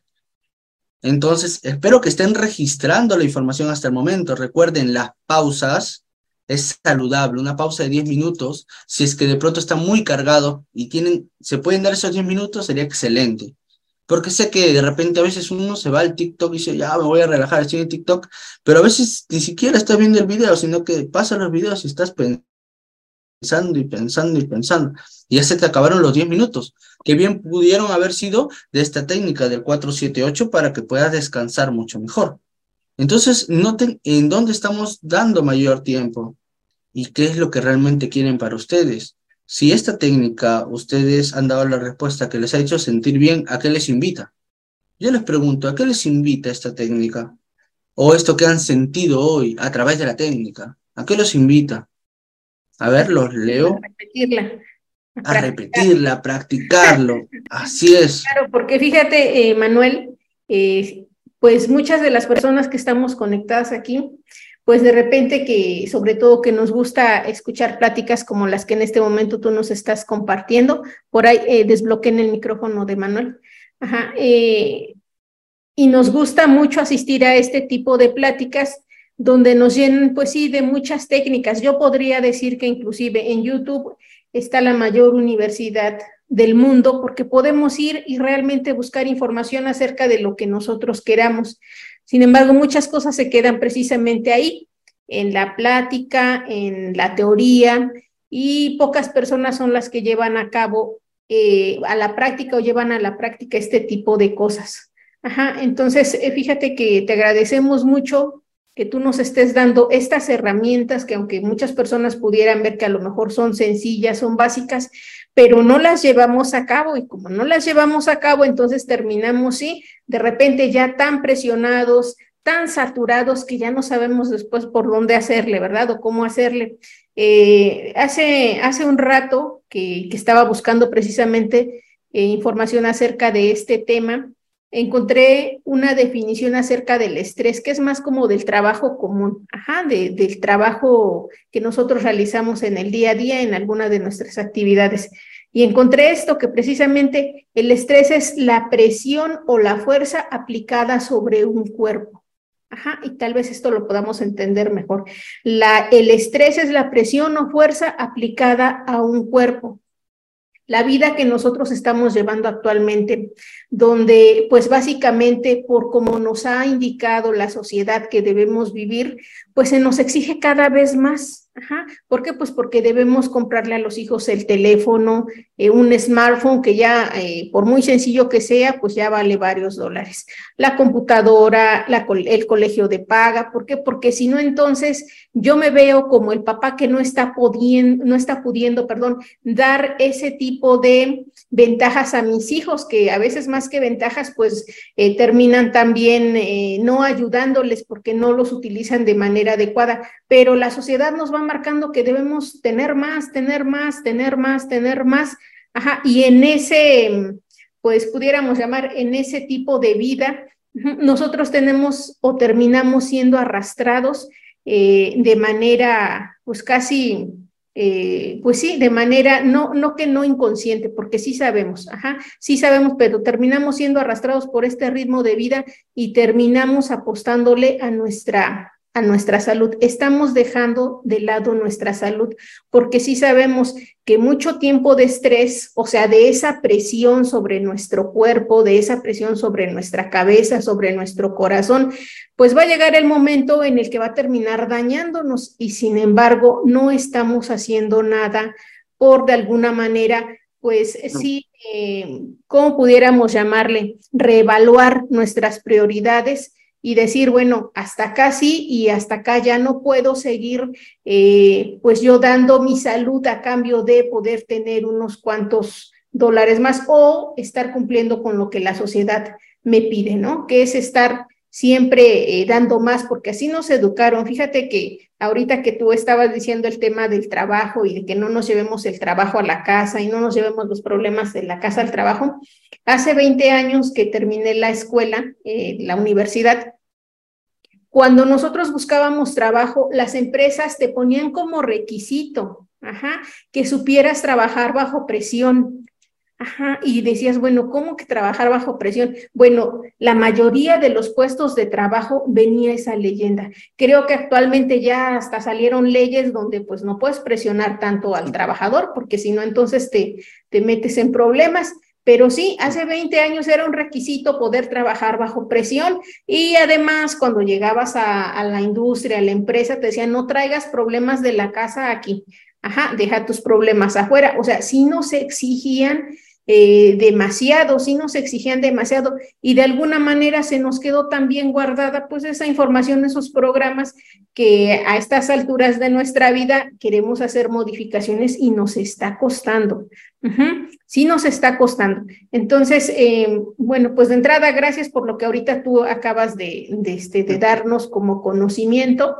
Entonces, espero que estén registrando la información hasta el momento. Recuerden, las pausas es saludable. Una pausa de 10 minutos, si es que de pronto está muy cargado y tienen, se pueden dar esos 10 minutos, sería excelente. Porque sé que de repente a veces uno se va al TikTok y dice, ya me voy a relajar, estoy en TikTok, pero a veces ni siquiera estás viendo el video, sino que pasan los videos y estás pensando y pensando y pensando. Y ya se te acabaron los 10 minutos, que bien pudieron haber sido de esta técnica del 478 para que puedas descansar mucho mejor. Entonces, noten en dónde estamos dando mayor tiempo y qué es lo que realmente quieren para ustedes. Si esta técnica ustedes han dado la respuesta que les ha hecho sentir bien, ¿a qué les invita? Yo les pregunto, ¿a qué les invita esta técnica? O esto que han sentido hoy a través de la técnica, ¿a qué los invita? A ver, los leo. A repetirla. A, repetirla, a practicarlo. Así es. Claro, porque fíjate, eh, Manuel, eh, pues muchas de las personas que estamos conectadas aquí, pues de repente que, sobre todo que nos gusta escuchar pláticas como las que en este momento tú nos estás compartiendo, por ahí eh, desbloqueen el micrófono de Manuel. Eh, y nos gusta mucho asistir a este tipo de pláticas donde nos llenan, pues sí, de muchas técnicas. Yo podría decir que inclusive en YouTube está la mayor universidad del mundo porque podemos ir y realmente buscar información acerca de lo que nosotros queramos. Sin embargo, muchas cosas se quedan precisamente ahí, en la plática, en la teoría, y pocas personas son las que llevan a cabo eh, a la práctica o llevan a la práctica este tipo de cosas. Ajá, entonces eh, fíjate que te agradecemos mucho que tú nos estés dando estas herramientas que aunque muchas personas pudieran ver que a lo mejor son sencillas, son básicas, pero no las llevamos a cabo y como no las llevamos a cabo, entonces terminamos, sí, de repente ya tan presionados, tan saturados que ya no sabemos después por dónde hacerle, ¿verdad? O cómo hacerle. Eh, hace, hace un rato que, que estaba buscando precisamente eh, información acerca de este tema, encontré una definición acerca del estrés, que es más como del trabajo común, ajá, del trabajo que nosotros realizamos en el día a día en alguna de nuestras actividades. Y encontré esto, que precisamente el estrés es la presión o la fuerza aplicada sobre un cuerpo. Ajá, y tal vez esto lo podamos entender mejor. La, el estrés es la presión o fuerza aplicada a un cuerpo la vida que nosotros estamos llevando actualmente, donde pues básicamente por como nos ha indicado la sociedad que debemos vivir, pues se nos exige cada vez más. ¿Por qué? Pues porque debemos comprarle a los hijos el teléfono, eh, un smartphone que ya, eh, por muy sencillo que sea, pues ya vale varios dólares. La computadora, el colegio de paga. ¿Por qué? Porque si no, entonces yo me veo como el papá que no está pudiendo, no está pudiendo, perdón, dar ese tipo de ventajas a mis hijos, que a veces más que ventajas, pues eh, terminan también no ayudándoles porque no los utilizan de manera adecuada. Pero la sociedad nos va marcando que debemos tener más, tener más, tener más, tener más. Ajá, y en ese, pues pudiéramos llamar, en ese tipo de vida, nosotros tenemos o terminamos siendo arrastrados eh, de manera, pues casi, eh, pues sí, de manera, no, no que no inconsciente, porque sí sabemos, ajá, sí sabemos, pero terminamos siendo arrastrados por este ritmo de vida y terminamos apostándole a nuestra, a nuestra salud. Estamos dejando de lado nuestra salud porque sí sabemos que mucho tiempo de estrés, o sea, de esa presión sobre nuestro cuerpo, de esa presión sobre nuestra cabeza, sobre nuestro corazón, pues va a llegar el momento en el que va a terminar dañándonos y sin embargo no estamos haciendo nada por de alguna manera, pues sí, eh, ¿cómo pudiéramos llamarle? Reevaluar nuestras prioridades y decir, bueno, hasta acá sí y hasta acá ya no puedo seguir, eh, pues yo dando mi salud a cambio de poder tener unos cuantos dólares más o estar cumpliendo con lo que la sociedad me pide, ¿no? Que es estar siempre eh, dando más, porque así nos educaron. Fíjate que ahorita que tú estabas diciendo el tema del trabajo y de que no nos llevemos el trabajo a la casa y no nos llevemos los problemas de la casa al trabajo, hace 20 años que terminé la escuela, eh, la universidad, cuando nosotros buscábamos trabajo, las empresas te ponían como requisito, que supieras trabajar bajo presión. Ajá, y decías, bueno, ¿cómo que trabajar bajo presión? Bueno, la mayoría de los puestos de trabajo venía esa leyenda. Creo que actualmente ya hasta salieron leyes donde pues no puedes presionar tanto al trabajador, porque si no, entonces te, te metes en problemas. Pero sí, hace 20 años era un requisito poder trabajar bajo presión y además cuando llegabas a, a la industria, a la empresa, te decían, no traigas problemas de la casa aquí. Ajá, deja tus problemas afuera. O sea, sí nos exigían eh, demasiado, sí nos exigían demasiado y de alguna manera se nos quedó también guardada pues esa información, esos programas que a estas alturas de nuestra vida queremos hacer modificaciones y nos está costando. Sí nos está costando. Entonces, eh, bueno, pues de entrada, gracias por lo que ahorita tú acabas de, este, de darnos como conocimiento.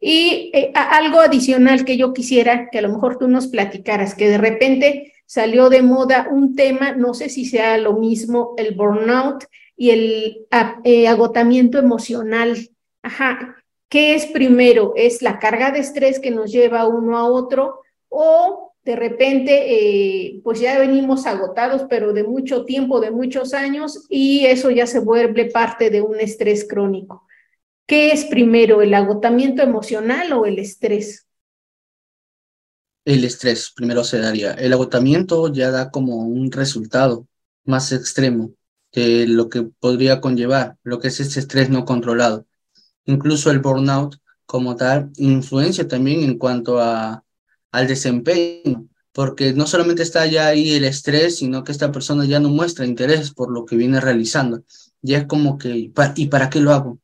Y eh, algo adicional que yo quisiera que a lo mejor tú nos platicaras, que de repente salió de moda un tema, no sé si sea lo mismo, el burnout y el eh, agotamiento emocional. Ajá, ¿qué es primero? ¿Es la carga de estrés que nos lleva uno a otro o de repente eh, pues ya venimos agotados, pero de mucho tiempo, de muchos años y eso ya se vuelve parte de un estrés crónico? ¿Qué es primero, el agotamiento emocional o el estrés? El estrés primero se daría. El agotamiento ya da como un resultado más extremo de lo que podría conllevar, lo que es ese estrés no controlado. Incluso el burnout como tal influencia también en cuanto a, al desempeño, porque no solamente está ya ahí el estrés, sino que esta persona ya no muestra interés por lo que viene realizando. Ya es como que, ¿y para qué lo hago?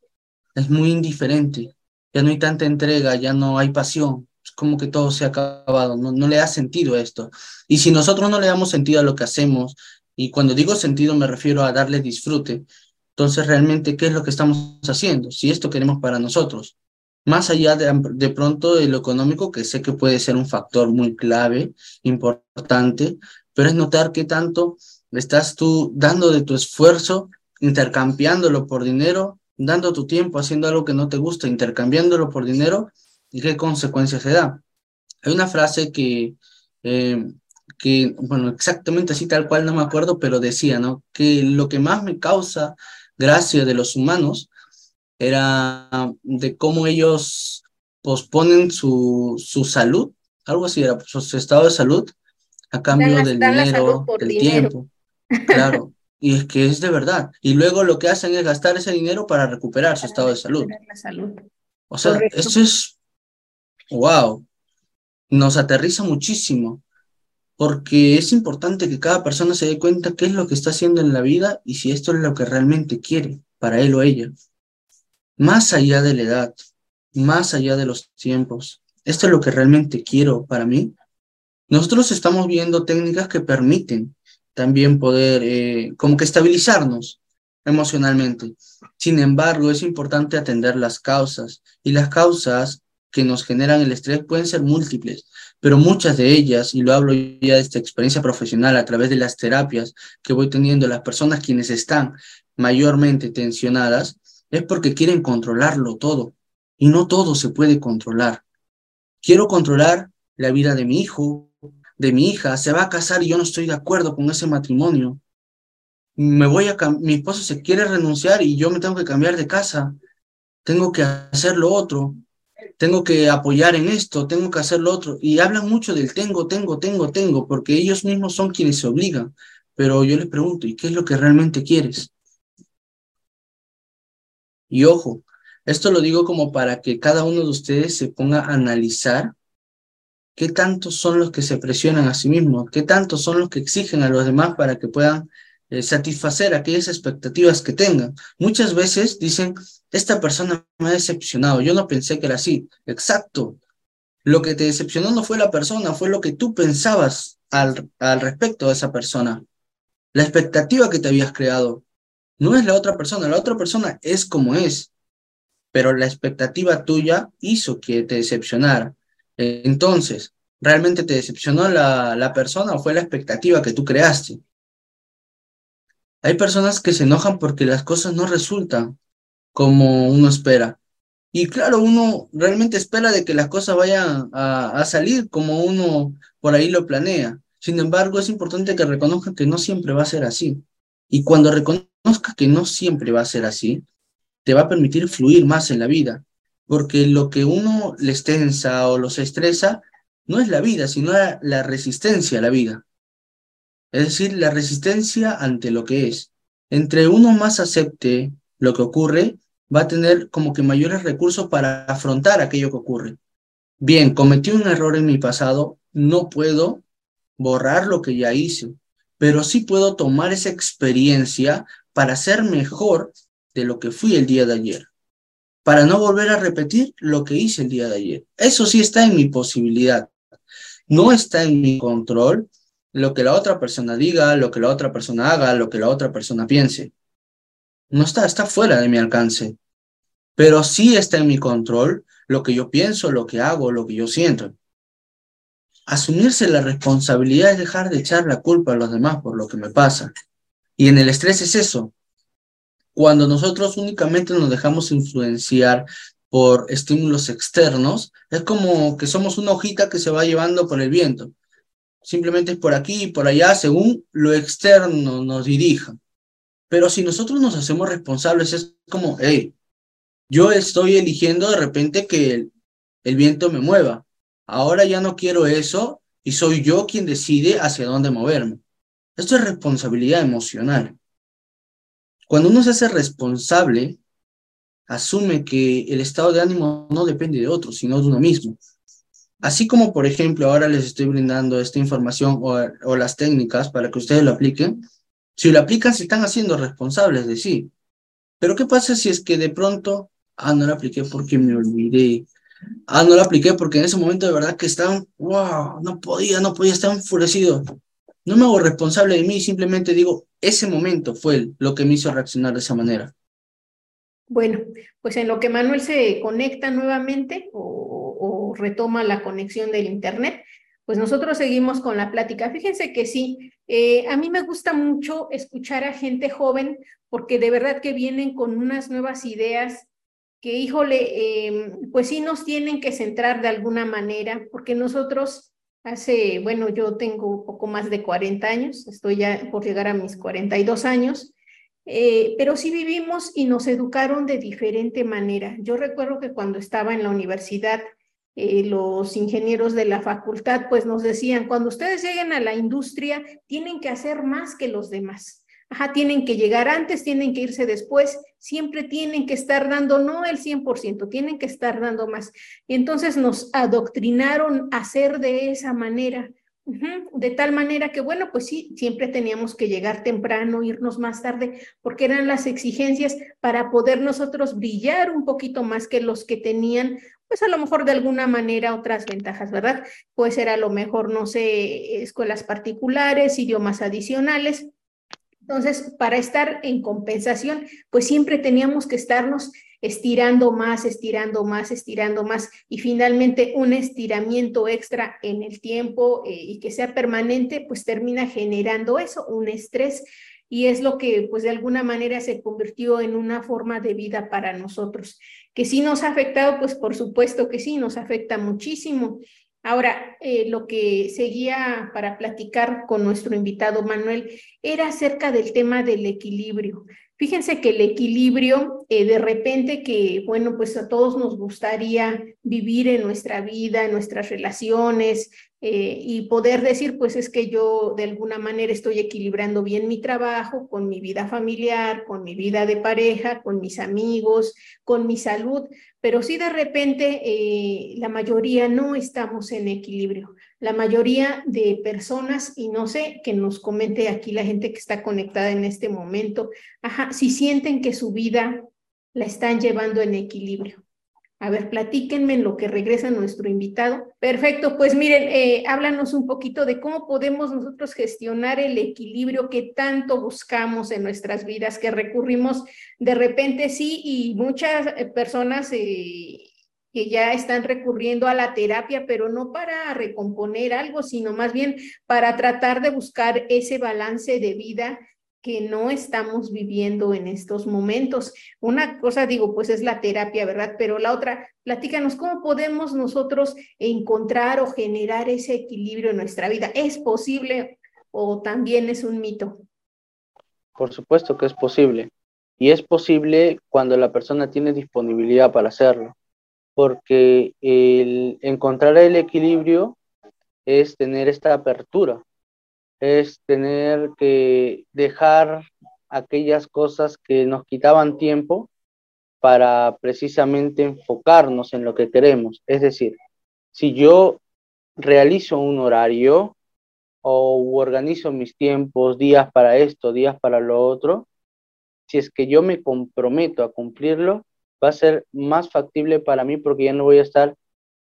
Es muy indiferente, ya no hay tanta entrega, ya no hay pasión, como que todo se ha acabado, no, no le da sentido a esto. Y si nosotros no le damos sentido a lo que hacemos, y cuando digo sentido me refiero a darle disfrute, entonces realmente, ¿qué es lo que estamos haciendo? Si esto queremos para nosotros. Más allá de, de pronto de lo económico, que sé que puede ser un factor muy clave, importante, pero es notar qué tanto estás tú dando de tu esfuerzo, intercambiándolo por dinero, dando tu tiempo haciendo algo que no te gusta, intercambiándolo por dinero y qué consecuencias se da. Hay una frase que, eh, que, bueno, exactamente así tal cual no me acuerdo, pero decía, ¿no? Que lo que más me causa gracia de los humanos era de cómo ellos posponen su, su salud, algo así era, su estado de salud, a cambio del dinero, del tiempo. Claro, y es que es de verdad. Y luego lo que hacen es gastar ese dinero para recuperar su estado de salud. O sea, eso es, wow, nos aterriza muchísimo, porque es importante que cada persona se dé cuenta qué es lo que está haciendo en la vida y si esto es lo que realmente quiere para él o ella. Más allá de la edad, más allá de los tiempos, esto es lo que realmente quiero para mí. Nosotros estamos viendo técnicas que permiten también poder eh, como que estabilizarnos emocionalmente. Sin embargo, es importante atender las causas y las causas que nos generan el estrés pueden ser múltiples, pero muchas de ellas, y lo hablo ya de esta experiencia profesional a través de las terapias que voy teniendo, las personas quienes están mayormente tensionadas, es porque quieren controlarlo todo y no todo se puede controlar. Quiero controlar la vida de mi hijo, de mi hija, se va a casar y yo no estoy de acuerdo con ese matrimonio. Me voy a mi esposo se quiere renunciar y yo me tengo que cambiar de casa. Tengo que hacer lo otro. Tengo que apoyar en esto, tengo que hacer lo otro. Y hablan mucho del tengo, tengo, tengo, tengo, porque ellos mismos son quienes se obligan. Pero yo les pregunto, ¿y qué es lo que realmente quieres? Y ojo, esto lo digo como para que cada uno de ustedes se ponga a analizar ¿Qué tantos son los que se presionan a sí mismos? ¿Qué tantos son los que exigen a los demás para que puedan eh, satisfacer aquellas expectativas que tengan? Muchas veces dicen, esta persona me ha decepcionado, yo no pensé que era así. Exacto. Lo que te decepcionó no fue la persona, fue lo que tú pensabas al, al respecto de esa persona. La expectativa que te habías creado. No es la otra persona, la otra persona es como es, pero la expectativa tuya hizo que te decepcionara. Entonces, ¿realmente te decepcionó la, la persona o fue la expectativa que tú creaste? Hay personas que se enojan porque las cosas no resultan como uno espera. Y claro, uno realmente espera de que las cosas vayan a, salir como uno por ahí lo planea. Sin embargo, es importante que reconozca que no siempre va a ser así. Y cuando reconozca que no siempre va a ser así, te va a permitir fluir más en la vida porque lo que uno les tensa o los estresa no es la vida, sino la, resistencia a la vida. Es decir, la resistencia ante lo que es. Entre uno más acepte lo que ocurre, va a tener como que mayores recursos para afrontar aquello que ocurre. Bien, cometí un error en mi pasado, no puedo borrar lo que ya hice, pero sí puedo tomar esa experiencia para ser mejor de lo que fui el día de ayer para no volver a repetir lo que hice el día de ayer. Eso sí está en mi posibilidad. No está en mi control lo que la otra persona diga, lo que la otra persona haga, lo que la otra persona piense. No está, está fuera de mi alcance. Pero sí está en mi control lo que yo pienso, lo que hago, lo que yo siento. Asumirse la responsabilidad es dejar de echar la culpa a los demás por lo que me pasa. Y en el estrés es eso, cuando nosotros únicamente nos dejamos influenciar por estímulos externos, es como que somos una hojita que se va llevando por el viento. Simplemente es por aquí y por allá según lo externo nos dirija. Pero si nosotros nos hacemos responsables, es como, hey, yo estoy eligiendo de repente que el, el viento me mueva. Ahora ya no quiero eso y soy yo quien decide hacia dónde moverme. Esto es responsabilidad emocional. Cuando uno se hace responsable, asume que el estado de ánimo no depende de otro, sino de uno mismo. Así como, por ejemplo, ahora les estoy brindando esta información o, las técnicas para que ustedes lo apliquen, si lo aplican, se están haciendo responsables de sí. Pero ¿qué pasa si es que de pronto, ah, no lo apliqué porque me olvidé, ah, no lo apliqué porque en ese momento de verdad que estaban, wow, no podía, no podía, estaba enfurecido. No me hago responsable de mí, simplemente digo, ese momento fue lo que me hizo reaccionar de esa manera. Bueno, pues en lo que Manuel se conecta nuevamente o, retoma la conexión del Internet, pues nosotros seguimos con la plática. Fíjense que sí, eh, a mí me gusta mucho escuchar a gente joven porque de verdad que vienen con unas nuevas ideas que, híjole, em, pues sí nos tienen que centrar de alguna manera, porque nosotros Hace, bueno, yo tengo poco más de 40 años, estoy ya por llegar a mis 42 años, eh, pero sí vivimos y nos educaron de diferente manera. Yo recuerdo que cuando estaba en la universidad, eh, los ingenieros de la facultad pues nos decían, cuando ustedes lleguen a la industria, tienen que hacer más que los demás. Ajá, tienen que llegar antes, tienen que irse después, siempre tienen que estar dando, no el 100%, tienen que estar dando más. Y entonces nos adoctrinaron a hacer de esa manera, de tal manera que, bueno, pues sí, siempre teníamos que llegar temprano, irnos más tarde, porque eran las exigencias para poder nosotros brillar un poquito más que los que tenían, pues a lo mejor de alguna manera otras ventajas, ¿verdad? Pues era a lo mejor, no sé, escuelas particulares, idiomas adicionales entonces, para estar en compensación, pues siempre teníamos que estarnos estirando más, estirando más, estirando más y finalmente un estiramiento extra en el tiempo eh, y que sea permanente, pues termina generando eso, un estrés y es lo que pues de alguna manera se convirtió en una forma de vida para nosotros. Que sí nos ha afectado, pues por supuesto que sí, nos afecta muchísimo. Ahora, eh, lo que seguía para platicar con nuestro invitado Manuel era acerca del tema del equilibrio. Fíjense que el equilibrio, eh, de repente que, bueno, pues a todos nos gustaría vivir en nuestra vida, en nuestras relaciones, eh, y poder decir, pues es que yo de alguna manera estoy equilibrando bien mi trabajo con mi vida familiar, con mi vida de pareja, con mis amigos, con mi salud, pero si de repente eh, la mayoría no estamos en equilibrio. La mayoría de personas, y no sé, que nos comente aquí la gente que está conectada en este momento, ajá, si sienten que su vida la están llevando en equilibrio. A ver, platíquenme en lo que regresa nuestro invitado. Perfecto, pues miren, eh, háblanos un poquito de cómo podemos nosotros gestionar el equilibrio que tanto buscamos en nuestras vidas, que recurrimos de repente sí, y muchas eh, personas eh, que ya están recurriendo a la terapia, pero no para recomponer algo, sino más bien para tratar de buscar ese balance de vida que no estamos viviendo en estos momentos. Una cosa, digo, pues es la terapia, ¿verdad? Pero la otra, platícanos, ¿cómo podemos nosotros encontrar o generar ese equilibrio en nuestra vida? ¿Es posible o también es un mito? Por supuesto que es posible. Y es posible cuando la persona tiene disponibilidad para hacerlo. Porque el encontrar el equilibrio es tener esta apertura es tener que dejar aquellas cosas que nos quitaban tiempo para precisamente enfocarnos en lo que queremos. Es decir, si yo realizo un horario o organizo mis tiempos, días para esto, días para lo otro, si es que yo me comprometo a cumplirlo, va a ser más factible para mí porque ya no voy a estar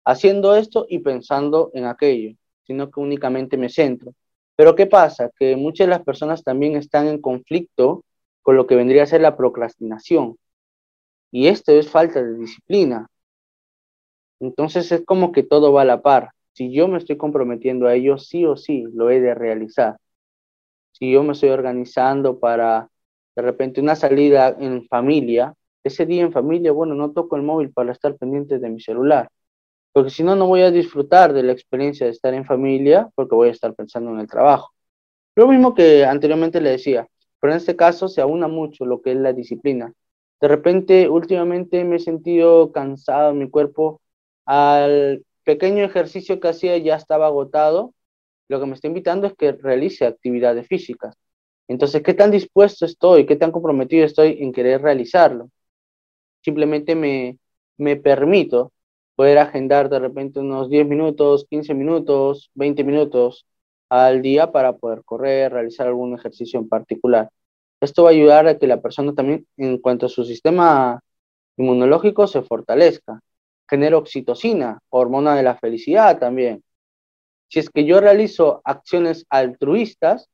haciendo esto y pensando en aquello, sino que únicamente me centro. Pero ¿qué pasa? Que muchas de las personas también están en conflicto con lo que vendría a ser la procrastinación. Y esto es falta de disciplina. Entonces es como que todo va a la par. Si yo me estoy comprometiendo a ello, sí o sí lo he de realizar. Si yo me estoy organizando para de repente una salida en familia, ese día en familia, bueno, no toco el móvil para estar pendiente de mi celular porque si no, no voy a disfrutar de la experiencia de estar en familia porque voy a estar pensando en el trabajo. Lo mismo que anteriormente le decía, pero en este caso se aúna mucho lo que es la disciplina. De repente, últimamente me he sentido cansado, mi cuerpo al pequeño ejercicio que hacía ya estaba agotado. Lo que me está invitando es que realice actividades físicas. Entonces, ¿qué tan dispuesto estoy? ¿Qué tan comprometido estoy en querer realizarlo? Simplemente me, me permito poder agendar de repente unos 10 minutos, 15 minutos, 20 minutos al día para poder correr, realizar algún ejercicio en particular. Esto va a ayudar a que la persona también, en cuanto a su sistema inmunológico, se fortalezca. Genera oxitocina, hormona de la felicidad también. Si es que yo realizo acciones altruistas,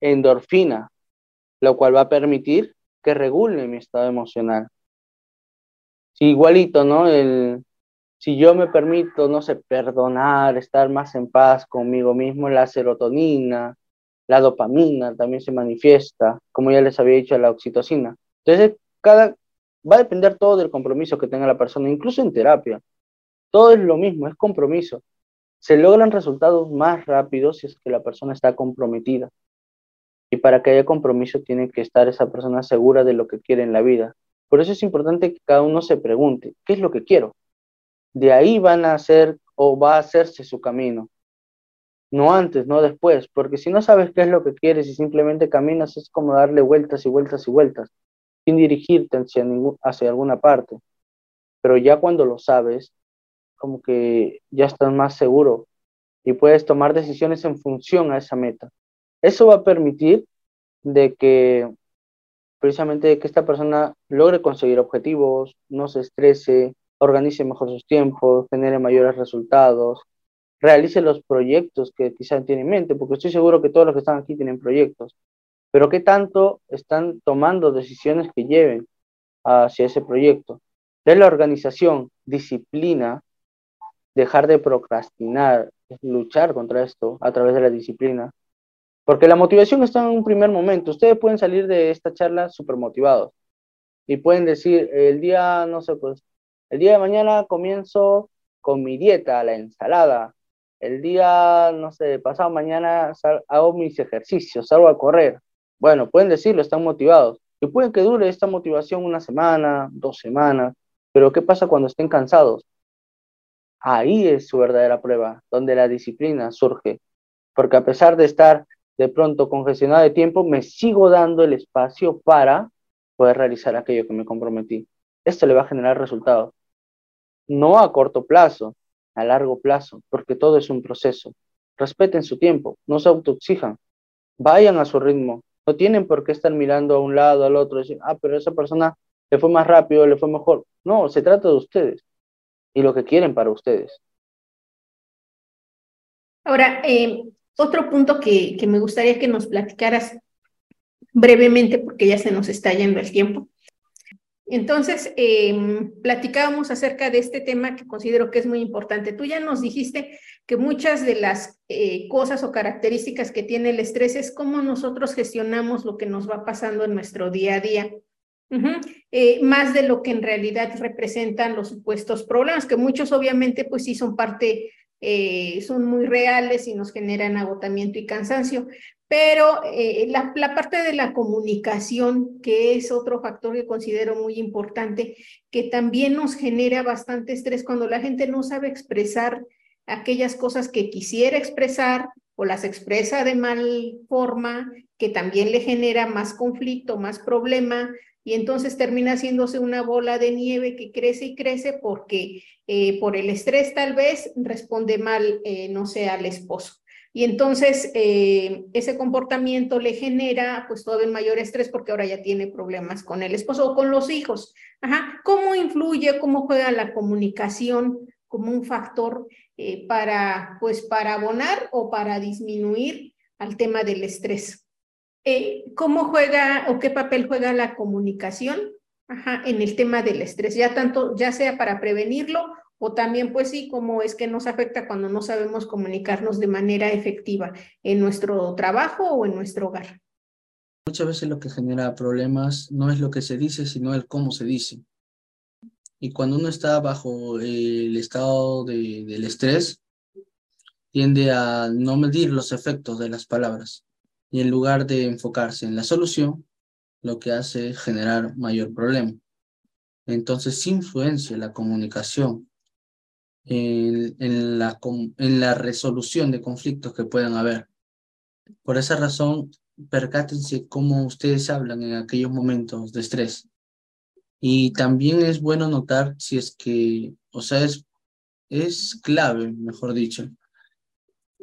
endorfina, lo cual va a permitir que regule mi estado emocional. igualito, ¿no? El, si yo me permito, no sé, perdonar, estar más en paz conmigo mismo, la serotonina, la dopamina también se manifiesta, como ya les había dicho, la oxitocina. Entonces, cada, va a depender todo del compromiso que tenga la persona, incluso en terapia. Todo es lo mismo, es compromiso. Se logran resultados más rápidos si es que la persona está comprometida. Y para que haya compromiso tiene que estar esa persona segura de lo que quiere en la vida. Por eso es importante que cada uno se pregunte, ¿qué es lo que quiero? De ahí van a hacer o va a hacerse su camino. No antes, no después, porque si no sabes qué es lo que quieres y simplemente caminas, es como darle vueltas y vueltas y vueltas, sin dirigirte hacia, hacia alguna parte. Pero ya cuando lo sabes, como que ya estás más seguro y puedes tomar decisiones en función a esa meta. Eso va a permitir de que precisamente que esta persona logre conseguir objetivos, no se estrese, organice mejor sus tiempos, genere mayores resultados, realice los proyectos que quizás tiene en mente, porque estoy seguro que todos los que están aquí tienen proyectos, pero ¿qué tanto están tomando decisiones que lleven hacia ese proyecto? De la organización, disciplina, dejar de procrastinar, luchar contra esto a través de la disciplina, porque la motivación está en un primer momento. Ustedes pueden salir de esta charla súper motivados y pueden decir, el día, no sé, pues, el día de mañana comienzo con mi dieta, la ensalada. El día, no sé, pasado mañana hago mis ejercicios, salgo a correr. Bueno, pueden decirlo, están motivados. Y pueden que dure esta motivación una semana, dos semanas, pero ¿qué pasa cuando estén cansados? Ahí es su verdadera prueba, donde la disciplina surge. Porque a pesar de estar de pronto congestionado de tiempo, me sigo dando el espacio para poder realizar aquello que me comprometí. Esto le va a generar resultados. No a corto plazo, a largo plazo, porque todo es un proceso. Respeten su tiempo, no se autoexijan, vayan a su ritmo. No tienen por qué estar mirando a un lado, al otro, y decir, ah, pero esa persona le fue más rápido, le fue mejor. No, se trata de ustedes y lo que quieren para ustedes. Ahora, eh, otro punto que, que me gustaría que nos platicaras brevemente, porque ya se nos está yendo el tiempo. Entonces, eh, platicábamos acerca de este tema que considero que es muy importante. Tú ya nos dijiste que muchas de las eh, cosas o características que tiene el estrés es cómo nosotros gestionamos lo que nos va pasando en nuestro día a día. Eh, más de lo que en realidad representan los supuestos problemas, que muchos obviamente pues sí son parte eh, son muy reales y nos generan agotamiento y cansancio. Pero eh, la, parte de la comunicación, que es otro factor que considero muy importante, que también nos genera bastante estrés cuando la gente no sabe expresar aquellas cosas que quisiera expresar o las expresa de mal forma, que también le genera más conflicto, más problema, y entonces termina haciéndose una bola de nieve que crece y crece porque eh, por el estrés tal vez responde mal, eh, no sé, al esposo. Y entonces eh, ese comportamiento le genera pues el mayor estrés porque ahora ya tiene problemas con el esposo o con los hijos. Ajá. ¿Cómo influye, cómo juega la comunicación como un factor para pues para abonar o para disminuir al tema del estrés? Eh, ¿cómo juega o qué papel juega la comunicación en el tema del estrés? Ya tanto, ya sea para prevenirlo o también, pues sí, cómo es que nos afecta cuando no sabemos comunicarnos de manera efectiva en nuestro trabajo o en nuestro hogar. Muchas veces lo que genera problemas no es lo que se dice, sino el cómo se dice. Y cuando uno está bajo el estado del estrés, tiende a no medir los efectos de las palabras y en lugar de enfocarse en la solución, lo que hace es generar mayor problema. Entonces, influencia la comunicación en, la, en la resolución de conflictos que puedan haber. Por esa razón, percátense cómo ustedes hablan en aquellos momentos de estrés. Y también es bueno notar si es que, o sea, es, es clave, mejor dicho,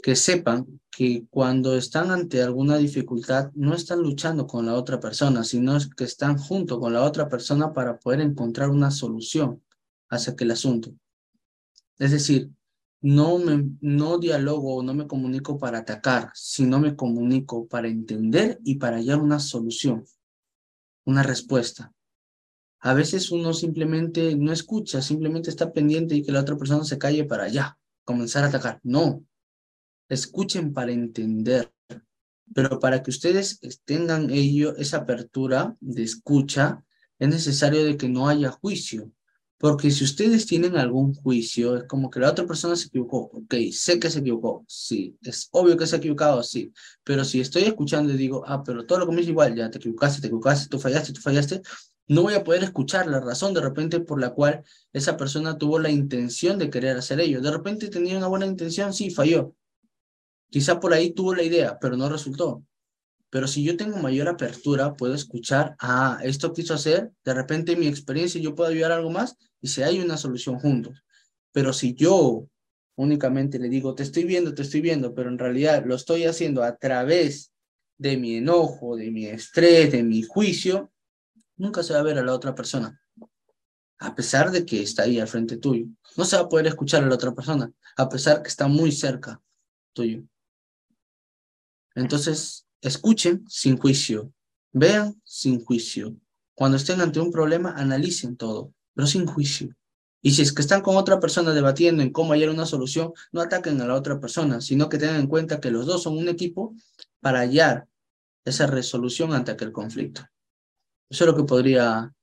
que sepan que cuando están ante alguna dificultad no están luchando con la otra persona, sino que están junto con la otra persona para poder encontrar una solución hacia aquel asunto. Es decir, no, me, no dialogo no me comunico para atacar, sino me comunico para entender y para hallar una solución, una respuesta. A veces uno simplemente no escucha, simplemente está pendiente y que la otra persona se calle para allá, comenzar a atacar. No, escuchen para entender, pero para que ustedes tengan ello, esa apertura de escucha, es necesario de que no haya juicio, Porque si ustedes tienen algún juicio, es como que la otra persona se equivocó. Ok, sé que se equivocó, sí. Es obvio que se ha equivocado, sí. Pero si estoy escuchando y digo, ah, pero todo lo que me dice igual, ya te equivocaste, te equivocaste, tú fallaste, tú fallaste, no voy a poder escuchar la razón de repente por la cual esa persona tuvo la intención de querer hacer ello. De repente tenía una buena intención, sí, falló. Quizá por ahí tuvo la idea, pero no resultó. Pero si yo tengo mayor apertura, puedo escuchar, ah, esto quiso hacer, de repente en mi experiencia yo puedo ayudar algo más y si hay una solución juntos. Pero si yo únicamente le digo, te estoy viendo, te estoy viendo, pero en realidad lo estoy haciendo a través de mi enojo, de mi estrés, de mi juicio, nunca se va a ver a la otra persona. A pesar de que está ahí al frente tuyo. No se va a poder escuchar a la otra persona, a pesar que está muy cerca tuyo. Entonces, Escuchen sin juicio, vean sin juicio. Cuando estén ante un problema, analicen todo, pero sin juicio. Y si es que están con otra persona debatiendo en cómo hallar una solución, no ataquen a la otra persona, sino que tengan en cuenta que los dos son un equipo para hallar esa resolución ante aquel conflicto. Eso es lo que podría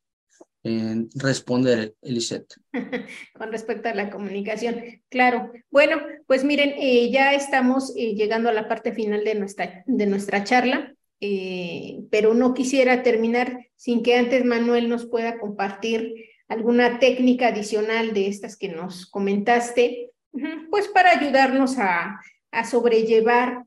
eh, responder, Elisette. Con respecto a la comunicación, claro. Bueno, pues miren, eh, ya estamos eh, llegando a la parte final de nuestra, de nuestra charla, pero no quisiera terminar sin que antes Manuel nos pueda compartir alguna técnica adicional de estas que nos comentaste, pues para ayudarnos a, a sobrellevar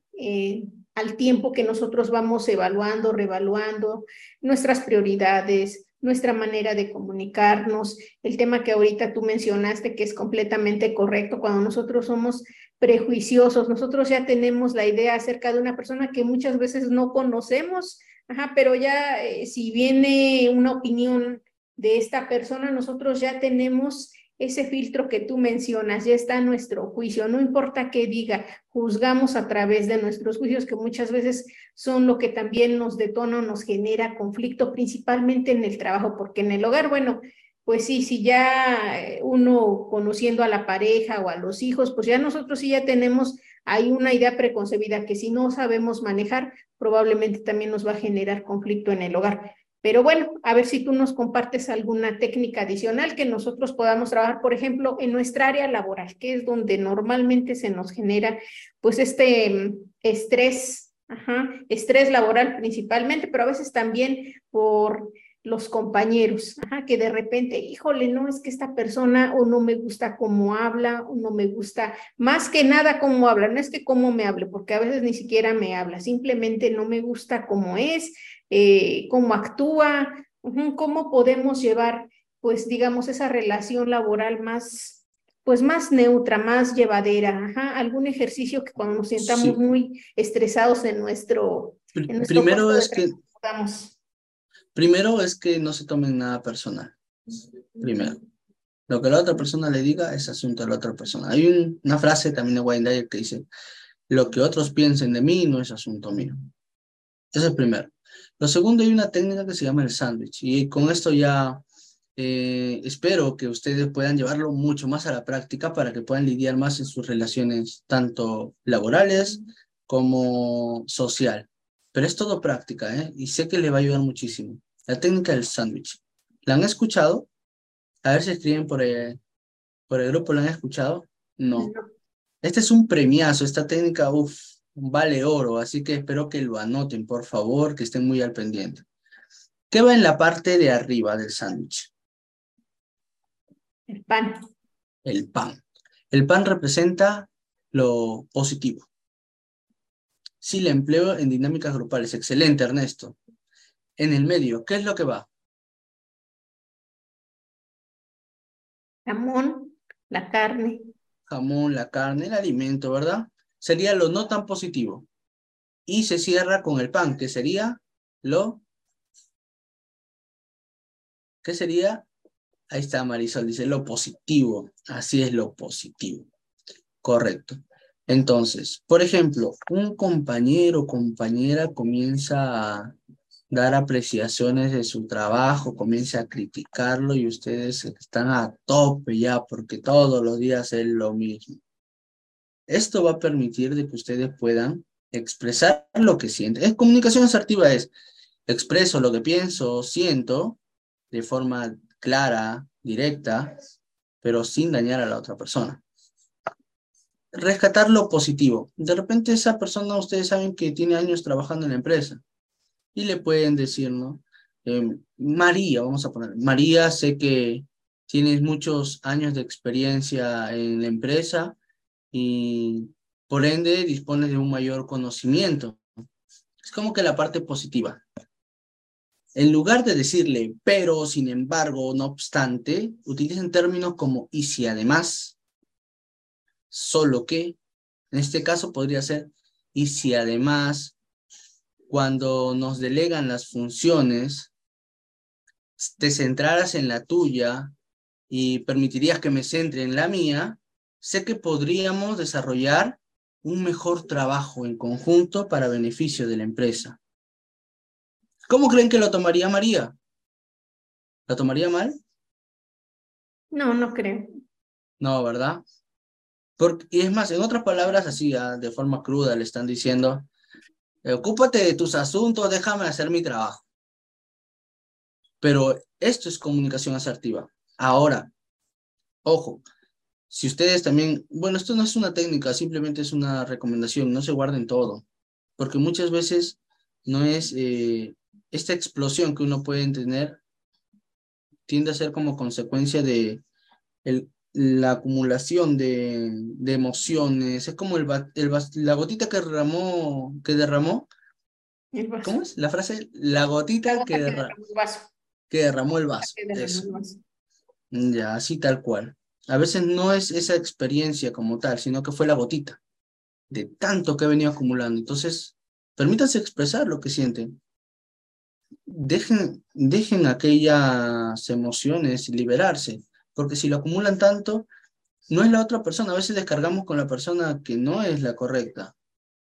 al tiempo que nosotros vamos evaluando, revaluando nuestras prioridades, nuestra manera de comunicarnos, el tema que ahorita tú mencionaste que es completamente correcto, cuando nosotros somos prejuiciosos, nosotros ya tenemos la idea acerca de una persona que muchas veces no conocemos, ajá, pero ya eh, si viene una opinión de esta persona, nosotros ya tenemos ese filtro que tú mencionas, ya está nuestro juicio, no importa qué diga, juzgamos a través de nuestros juicios que muchas veces son lo que también nos detona, nos genera conflicto, principalmente en el trabajo, porque en el hogar, bueno, pues sí, si ya eh, uno conociendo a la pareja o a los hijos, pues ya nosotros sí ya tenemos ahí una idea preconcebida que si no sabemos manejar, probablemente también nos va a generar conflicto en el hogar. Pero bueno, a ver si tú nos compartes alguna técnica adicional que nosotros podamos trabajar, por ejemplo, en nuestra área laboral, que es donde normalmente se nos genera pues este mm, estrés, ajá, estrés laboral principalmente, pero a veces también por los compañeros, que de repente, híjole, no es que esta persona o no me gusta cómo habla, o no me gusta, más que nada cómo habla, no es que cómo me hable, porque a veces ni siquiera me habla, simplemente no me gusta cómo es, eh, cómo actúa, cómo podemos llevar, pues digamos, esa relación laboral más, pues más neutra, más llevadera, algún ejercicio que cuando nos sientamos muy estresados en nuestro... primero es que... Primero es que no se tomen nada personal. Primero. Lo que la otra persona le diga es asunto de la otra persona. Hay una frase también de Wayne que dice, lo que otros piensen de mí no es asunto mío. Eso es primero. Lo segundo, hay una técnica que se llama el sándwich y con esto ya eh, espero que ustedes puedan llevarlo mucho más a la práctica para que puedan lidiar más en sus relaciones, tanto laborales como social. Pero es todo práctica, ¿eh? Y sé que le va a ayudar muchísimo. La técnica del sándwich. ¿La han escuchado? A ver si escriben por el, por el grupo, ¿la han escuchado? No. Este es un premiazo, esta técnica, uff, vale oro, así que espero que lo anoten, por favor, que estén muy al pendiente. ¿Qué va en la parte de arriba del sándwich? El pan. El pan. El pan representa lo positivo. Sí, le empleo en dinámicas grupales. Excelente, Ernesto. En el medio, ¿qué es lo que va? Jamón, la carne. Jamón, la carne, el alimento, ¿verdad? Sería lo no tan positivo. Y se cierra con el pan, que sería lo... ¿Qué sería? Ahí está Marisol, dice lo positivo. Así es lo positivo. Correcto. Entonces, por ejemplo, un compañero o compañera comienza a dar apreciaciones de su trabajo, comienza a criticarlo y ustedes están a tope ya porque todos los días es lo mismo. Esto va a permitir de que ustedes puedan expresar lo que sienten. Es comunicación asertiva, es expreso lo que pienso, siento de forma clara, directa, pero sin dañar a la otra persona. Rescatar lo positivo. De repente esa persona, ustedes saben que tiene años trabajando en la empresa y le pueden decir, ¿no? Em, María, vamos a poner, María, sé que tienes muchos años de experiencia en la empresa y por ende dispones de un mayor conocimiento. Es como que la parte positiva. En lugar de decirle pero, sin embargo, no obstante, utilicen términos como y si además, solo que, en este caso podría ser y si además, cuando nos delegan las funciones, te centraras en la tuya y permitirías que me centre en la mía, sé que podríamos desarrollar un mejor trabajo en conjunto para beneficio de la empresa. ¿Cómo creen que lo tomaría María? ¿Lo tomaría mal? No, no creo. No, ¿verdad? Porque, y es más, en otras palabras, así, ah, de forma cruda, le están diciendo, ocúpate de tus asuntos, déjame hacer mi trabajo. Pero esto es comunicación asertiva. Ahora, ojo, si ustedes también, bueno, esto no es una técnica, simplemente es una recomendación, no se guarden todo, porque muchas veces no es eh, esta explosión que uno puede tener, tiende a ser como consecuencia de el, la acumulación de, de, emociones, es como el, el, la gotita que derramó, que derramó, ¿cómo es la frase? La gotita que, derramó el vaso. Que derramó el vaso. Ya, así tal cual. A veces no es esa experiencia como tal, sino que fue la gotita de tanto que he venido acumulando. Entonces, permítanse expresar lo que sienten. Dejen, dejen aquellas emociones liberarse, porque si lo acumulan tanto, no es la otra persona. A veces descargamos con la persona que no es la correcta,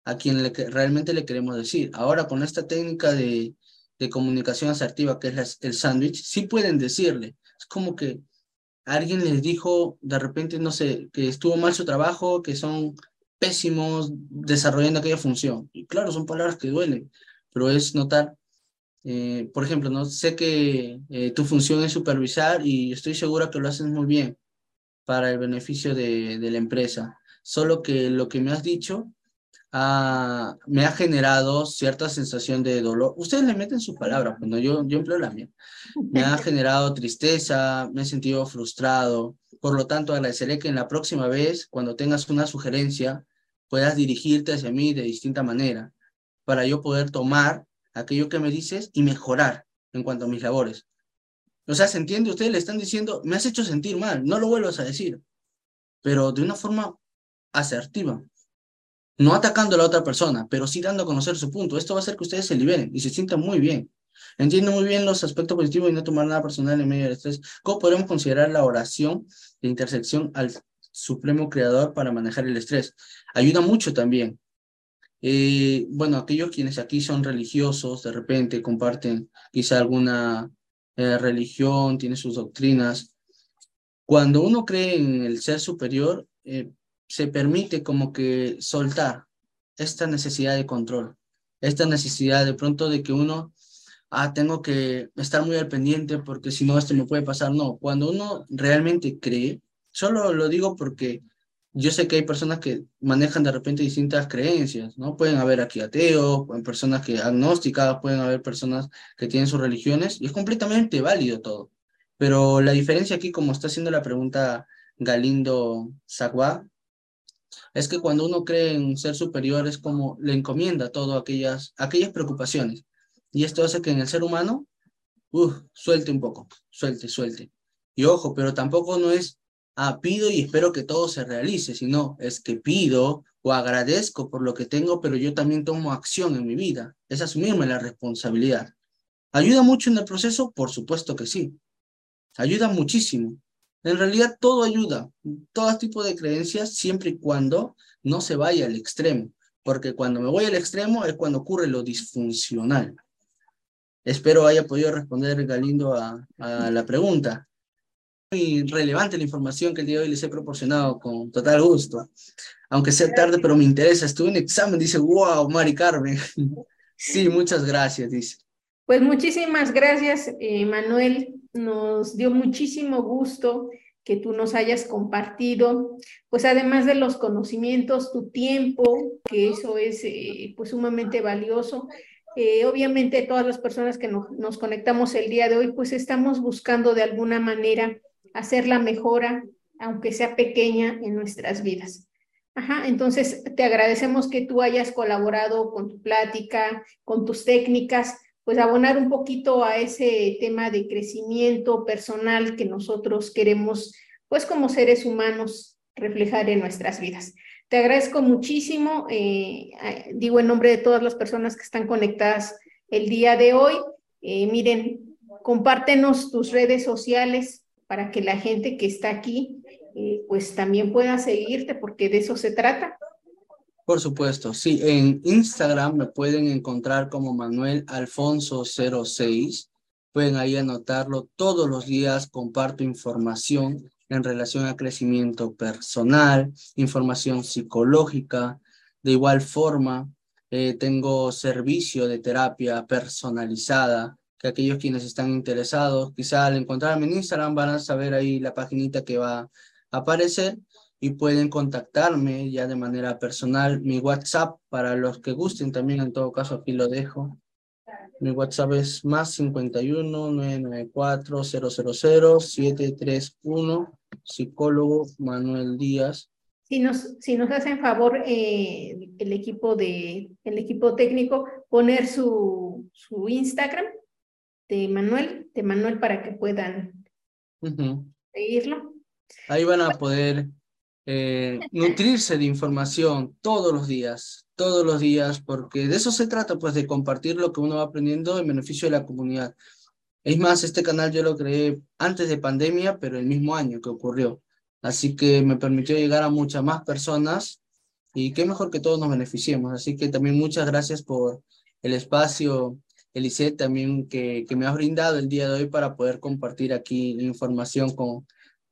a quien realmente le queremos decir. Ahora, con esta técnica de, de comunicación asertiva, que es el sándwich, sí pueden decirle. Es como que alguien les dijo de repente, no sé, que estuvo mal su trabajo, que son pésimos desarrollando aquella función. Y claro, son palabras que duelen, pero es notar, eh, por ejemplo, no sé que eh, tu función es supervisar y estoy segura que lo haces muy bien para el beneficio de, de la empresa. Solo que lo que me has dicho me ha generado cierta sensación de dolor. Ustedes le meten sus palabras, cuando yo, yo empleo la mía. Me ha generado tristeza, me he sentido frustrado. Por lo tanto, agradeceré que en la próxima vez, cuando tengas una sugerencia, puedas dirigirte hacia mí de distinta manera, para yo poder tomar aquello que me dices y mejorar en cuanto a mis labores. O sea, ¿se entiende? Ustedes le están diciendo, me has hecho sentir mal, no lo vuelvas a decir, pero de una forma asertiva no atacando a la otra persona, pero sí dando a conocer su punto. Esto va a hacer que ustedes se liberen y se sientan muy bien. Entiendo muy bien los aspectos positivos y no tomar nada personal en medio del estrés. ¿Cómo podemos considerar la oración de intersección al Supremo Creador para manejar el estrés? Ayuda mucho también. Eh, bueno, aquellos quienes aquí son religiosos, de repente comparten quizá alguna eh, religión, tienen sus doctrinas. Cuando uno cree en el ser superior, eh, se permite como que soltar esta necesidad de control, esta necesidad de pronto de que uno, ah, tengo que estar muy al pendiente porque si no esto me puede pasar. No, cuando uno realmente cree, solo lo digo porque yo sé que hay personas que manejan de repente distintas creencias, ¿no? Pueden haber aquí ateos, personas que agnósticas, pueden haber personas que tienen sus religiones y es completamente válido todo. Pero la diferencia aquí, como está haciendo la pregunta Galindo Zaguá, es que cuando uno cree en ser superior es como le encomienda todo aquellas, aquellas preocupaciones. Y esto hace que en el ser humano, suelte un poco, suelte, suelte. Y ojo, pero tampoco no es, ah, pido y espero que todo se realice, sino es que pido o agradezco por lo que tengo, pero yo también tomo acción en mi vida. Es asumirme la responsabilidad. ¿Ayuda mucho en el proceso? Por supuesto que sí. Ayuda muchísimo. En realidad todo ayuda, todo tipo de creencias, siempre y cuando no se vaya al extremo, porque cuando me voy al extremo es cuando ocurre lo disfuncional. Espero haya podido responder Galindo a, a la pregunta. Muy relevante la información que el día de hoy les he proporcionado con total gusto. Aunque sea tarde, pero me interesa. Estuve en examen, dice, wow, Mari Carmen. sí, muchas gracias, dice. Pues muchísimas gracias, eh, Manuel nos dio muchísimo gusto que tú nos hayas compartido, pues además de los conocimientos, tu tiempo, que eso es eh, pues sumamente valioso. Eh, obviamente todas las personas que nos conectamos el día de hoy, pues estamos buscando de alguna manera hacer la mejora, aunque sea pequeña, en nuestras vidas. Ajá, entonces te agradecemos que tú hayas colaborado con tu plática, con tus técnicas, pues abonar un poquito a ese tema de crecimiento personal que nosotros queremos, pues como seres humanos, reflejar en nuestras vidas. Te agradezco muchísimo, eh, digo en nombre de todas las personas que están conectadas el día de hoy. Eh, miren, compártenos tus redes sociales para que la gente que está aquí, eh, pues también pueda seguirte, porque de eso se trata. Por supuesto, sí, en Instagram me pueden encontrar como Manuel Alfonso 06. Pueden ahí anotarlo todos los días, comparto información en relación a crecimiento personal, información psicológica. De igual forma, eh, tengo servicio de terapia personalizada, que aquellos quienes están interesados, quizá al encontrarme en Instagram van a saber ahí la paginita que va a aparecer y pueden contactarme ya de manera personal. Mi WhatsApp, para los que gusten también, en todo caso aquí lo dejo. Mi WhatsApp es más 51 994 000 731 psicólogo Manuel Díaz. Si nos, si nos hacen favor eh, el equipo de el equipo técnico poner su, su Instagram de Manuel, de Manuel para que puedan seguirlo. Ahí van a poder eh, nutrirse de información todos los días, todos los días, porque de eso se trata, pues de compartir lo que uno va aprendiendo en beneficio de la comunidad. Es más, este canal yo lo creé antes de pandemia, pero el mismo año que ocurrió. Así que me permitió llegar a muchas más personas y qué mejor que todos nos beneficiemos. Así que también muchas gracias por el espacio, Elisette, también que, que me has brindado el día de hoy para poder compartir aquí información con,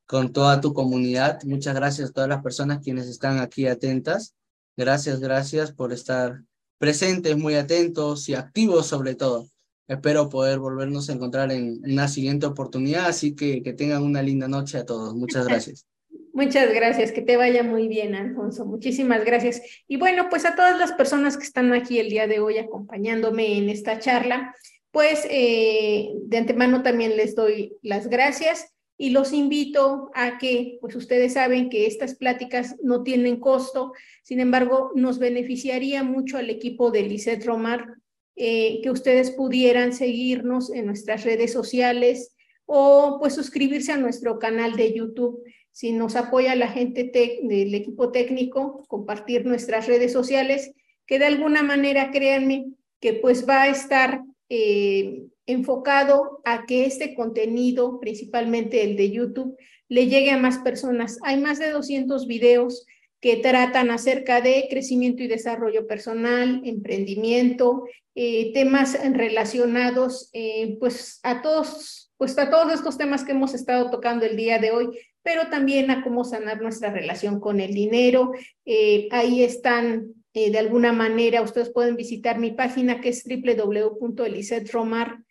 con toda tu comunidad. Muchas gracias a todas las personas quienes están aquí atentas. Gracias, gracias por estar presentes, muy atentos y activos sobre todo. Espero poder volvernos a encontrar en una siguiente oportunidad, así que que tengan una linda noche a todos. Muchas gracias. Muchas gracias, que te vaya muy bien, Alfonso. Muchísimas gracias. Y bueno, pues a todas las personas que están aquí el día de hoy acompañándome en esta charla, pues eh, de antemano también les doy las gracias y los invito a que, pues ustedes saben que estas pláticas no tienen costo, sin embargo, nos beneficiaría mucho al equipo de Lisette Romar eh, que ustedes pudieran seguirnos en nuestras redes sociales o pues suscribirse a nuestro canal de YouTube. Si nos apoya la gente del equipo técnico, compartir nuestras redes sociales, que de alguna manera, créanme, que pues va a estar eh, enfocado a que este contenido, principalmente el de YouTube, le llegue a más personas. Hay más de 200 videos que tratan acerca de crecimiento y desarrollo personal, emprendimiento, eh, temas relacionados eh, pues a todos, pues a todos estos temas que hemos estado tocando el día de hoy, pero también a cómo sanar nuestra relación con el dinero. Eh, ahí están de alguna manera, ustedes pueden visitar mi página que es www.elisetromar.com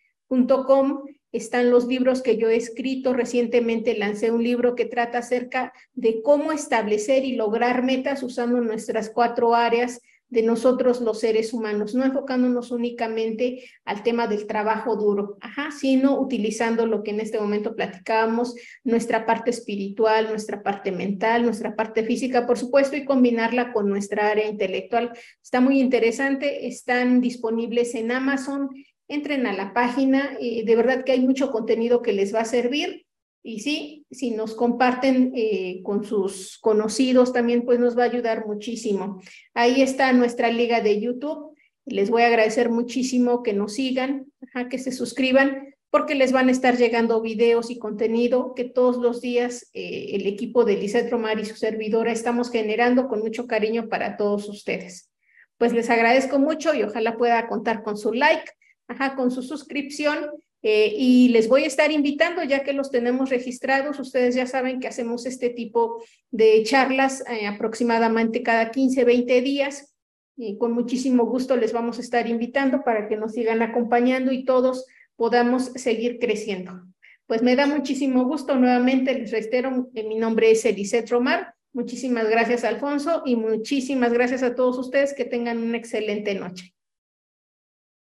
están los libros que yo he escrito. Recientemente lancé un libro que trata acerca de cómo establecer y lograr metas usando nuestras cuatro áreas de nosotros los seres humanos, no enfocándonos únicamente al tema del trabajo duro, ajá, sino utilizando lo que en este momento platicábamos, nuestra parte espiritual, nuestra parte mental, nuestra parte física, por supuesto, y combinarla con nuestra área intelectual. Está muy interesante, están disponibles en Amazon, entren a la página, de verdad que hay mucho contenido que les va a servir. Y sí, si nos comparten eh, con sus conocidos también, pues nos va a ayudar muchísimo. Ahí está nuestra liga de YouTube. Les voy a agradecer muchísimo que nos sigan, que se suscriban, porque les van a estar llegando videos y contenido que todos los días eh, el equipo de Lizeth Romar y su servidora estamos generando con mucho cariño para todos ustedes. Pues les agradezco mucho y ojalá pueda contar con su like ajá, con su suscripción. Eh, y les voy a estar invitando, ya que los tenemos registrados, ustedes ya saben que hacemos este tipo de charlas eh, aproximadamente cada 15, 20 días. Y con muchísimo gusto les vamos a estar invitando para que nos sigan acompañando y todos podamos seguir creciendo. Pues me da muchísimo gusto nuevamente, les reitero, mi nombre es Elisette Romar. Muchísimas gracias, Alfonso, y muchísimas gracias a todos ustedes. Que tengan una excelente noche.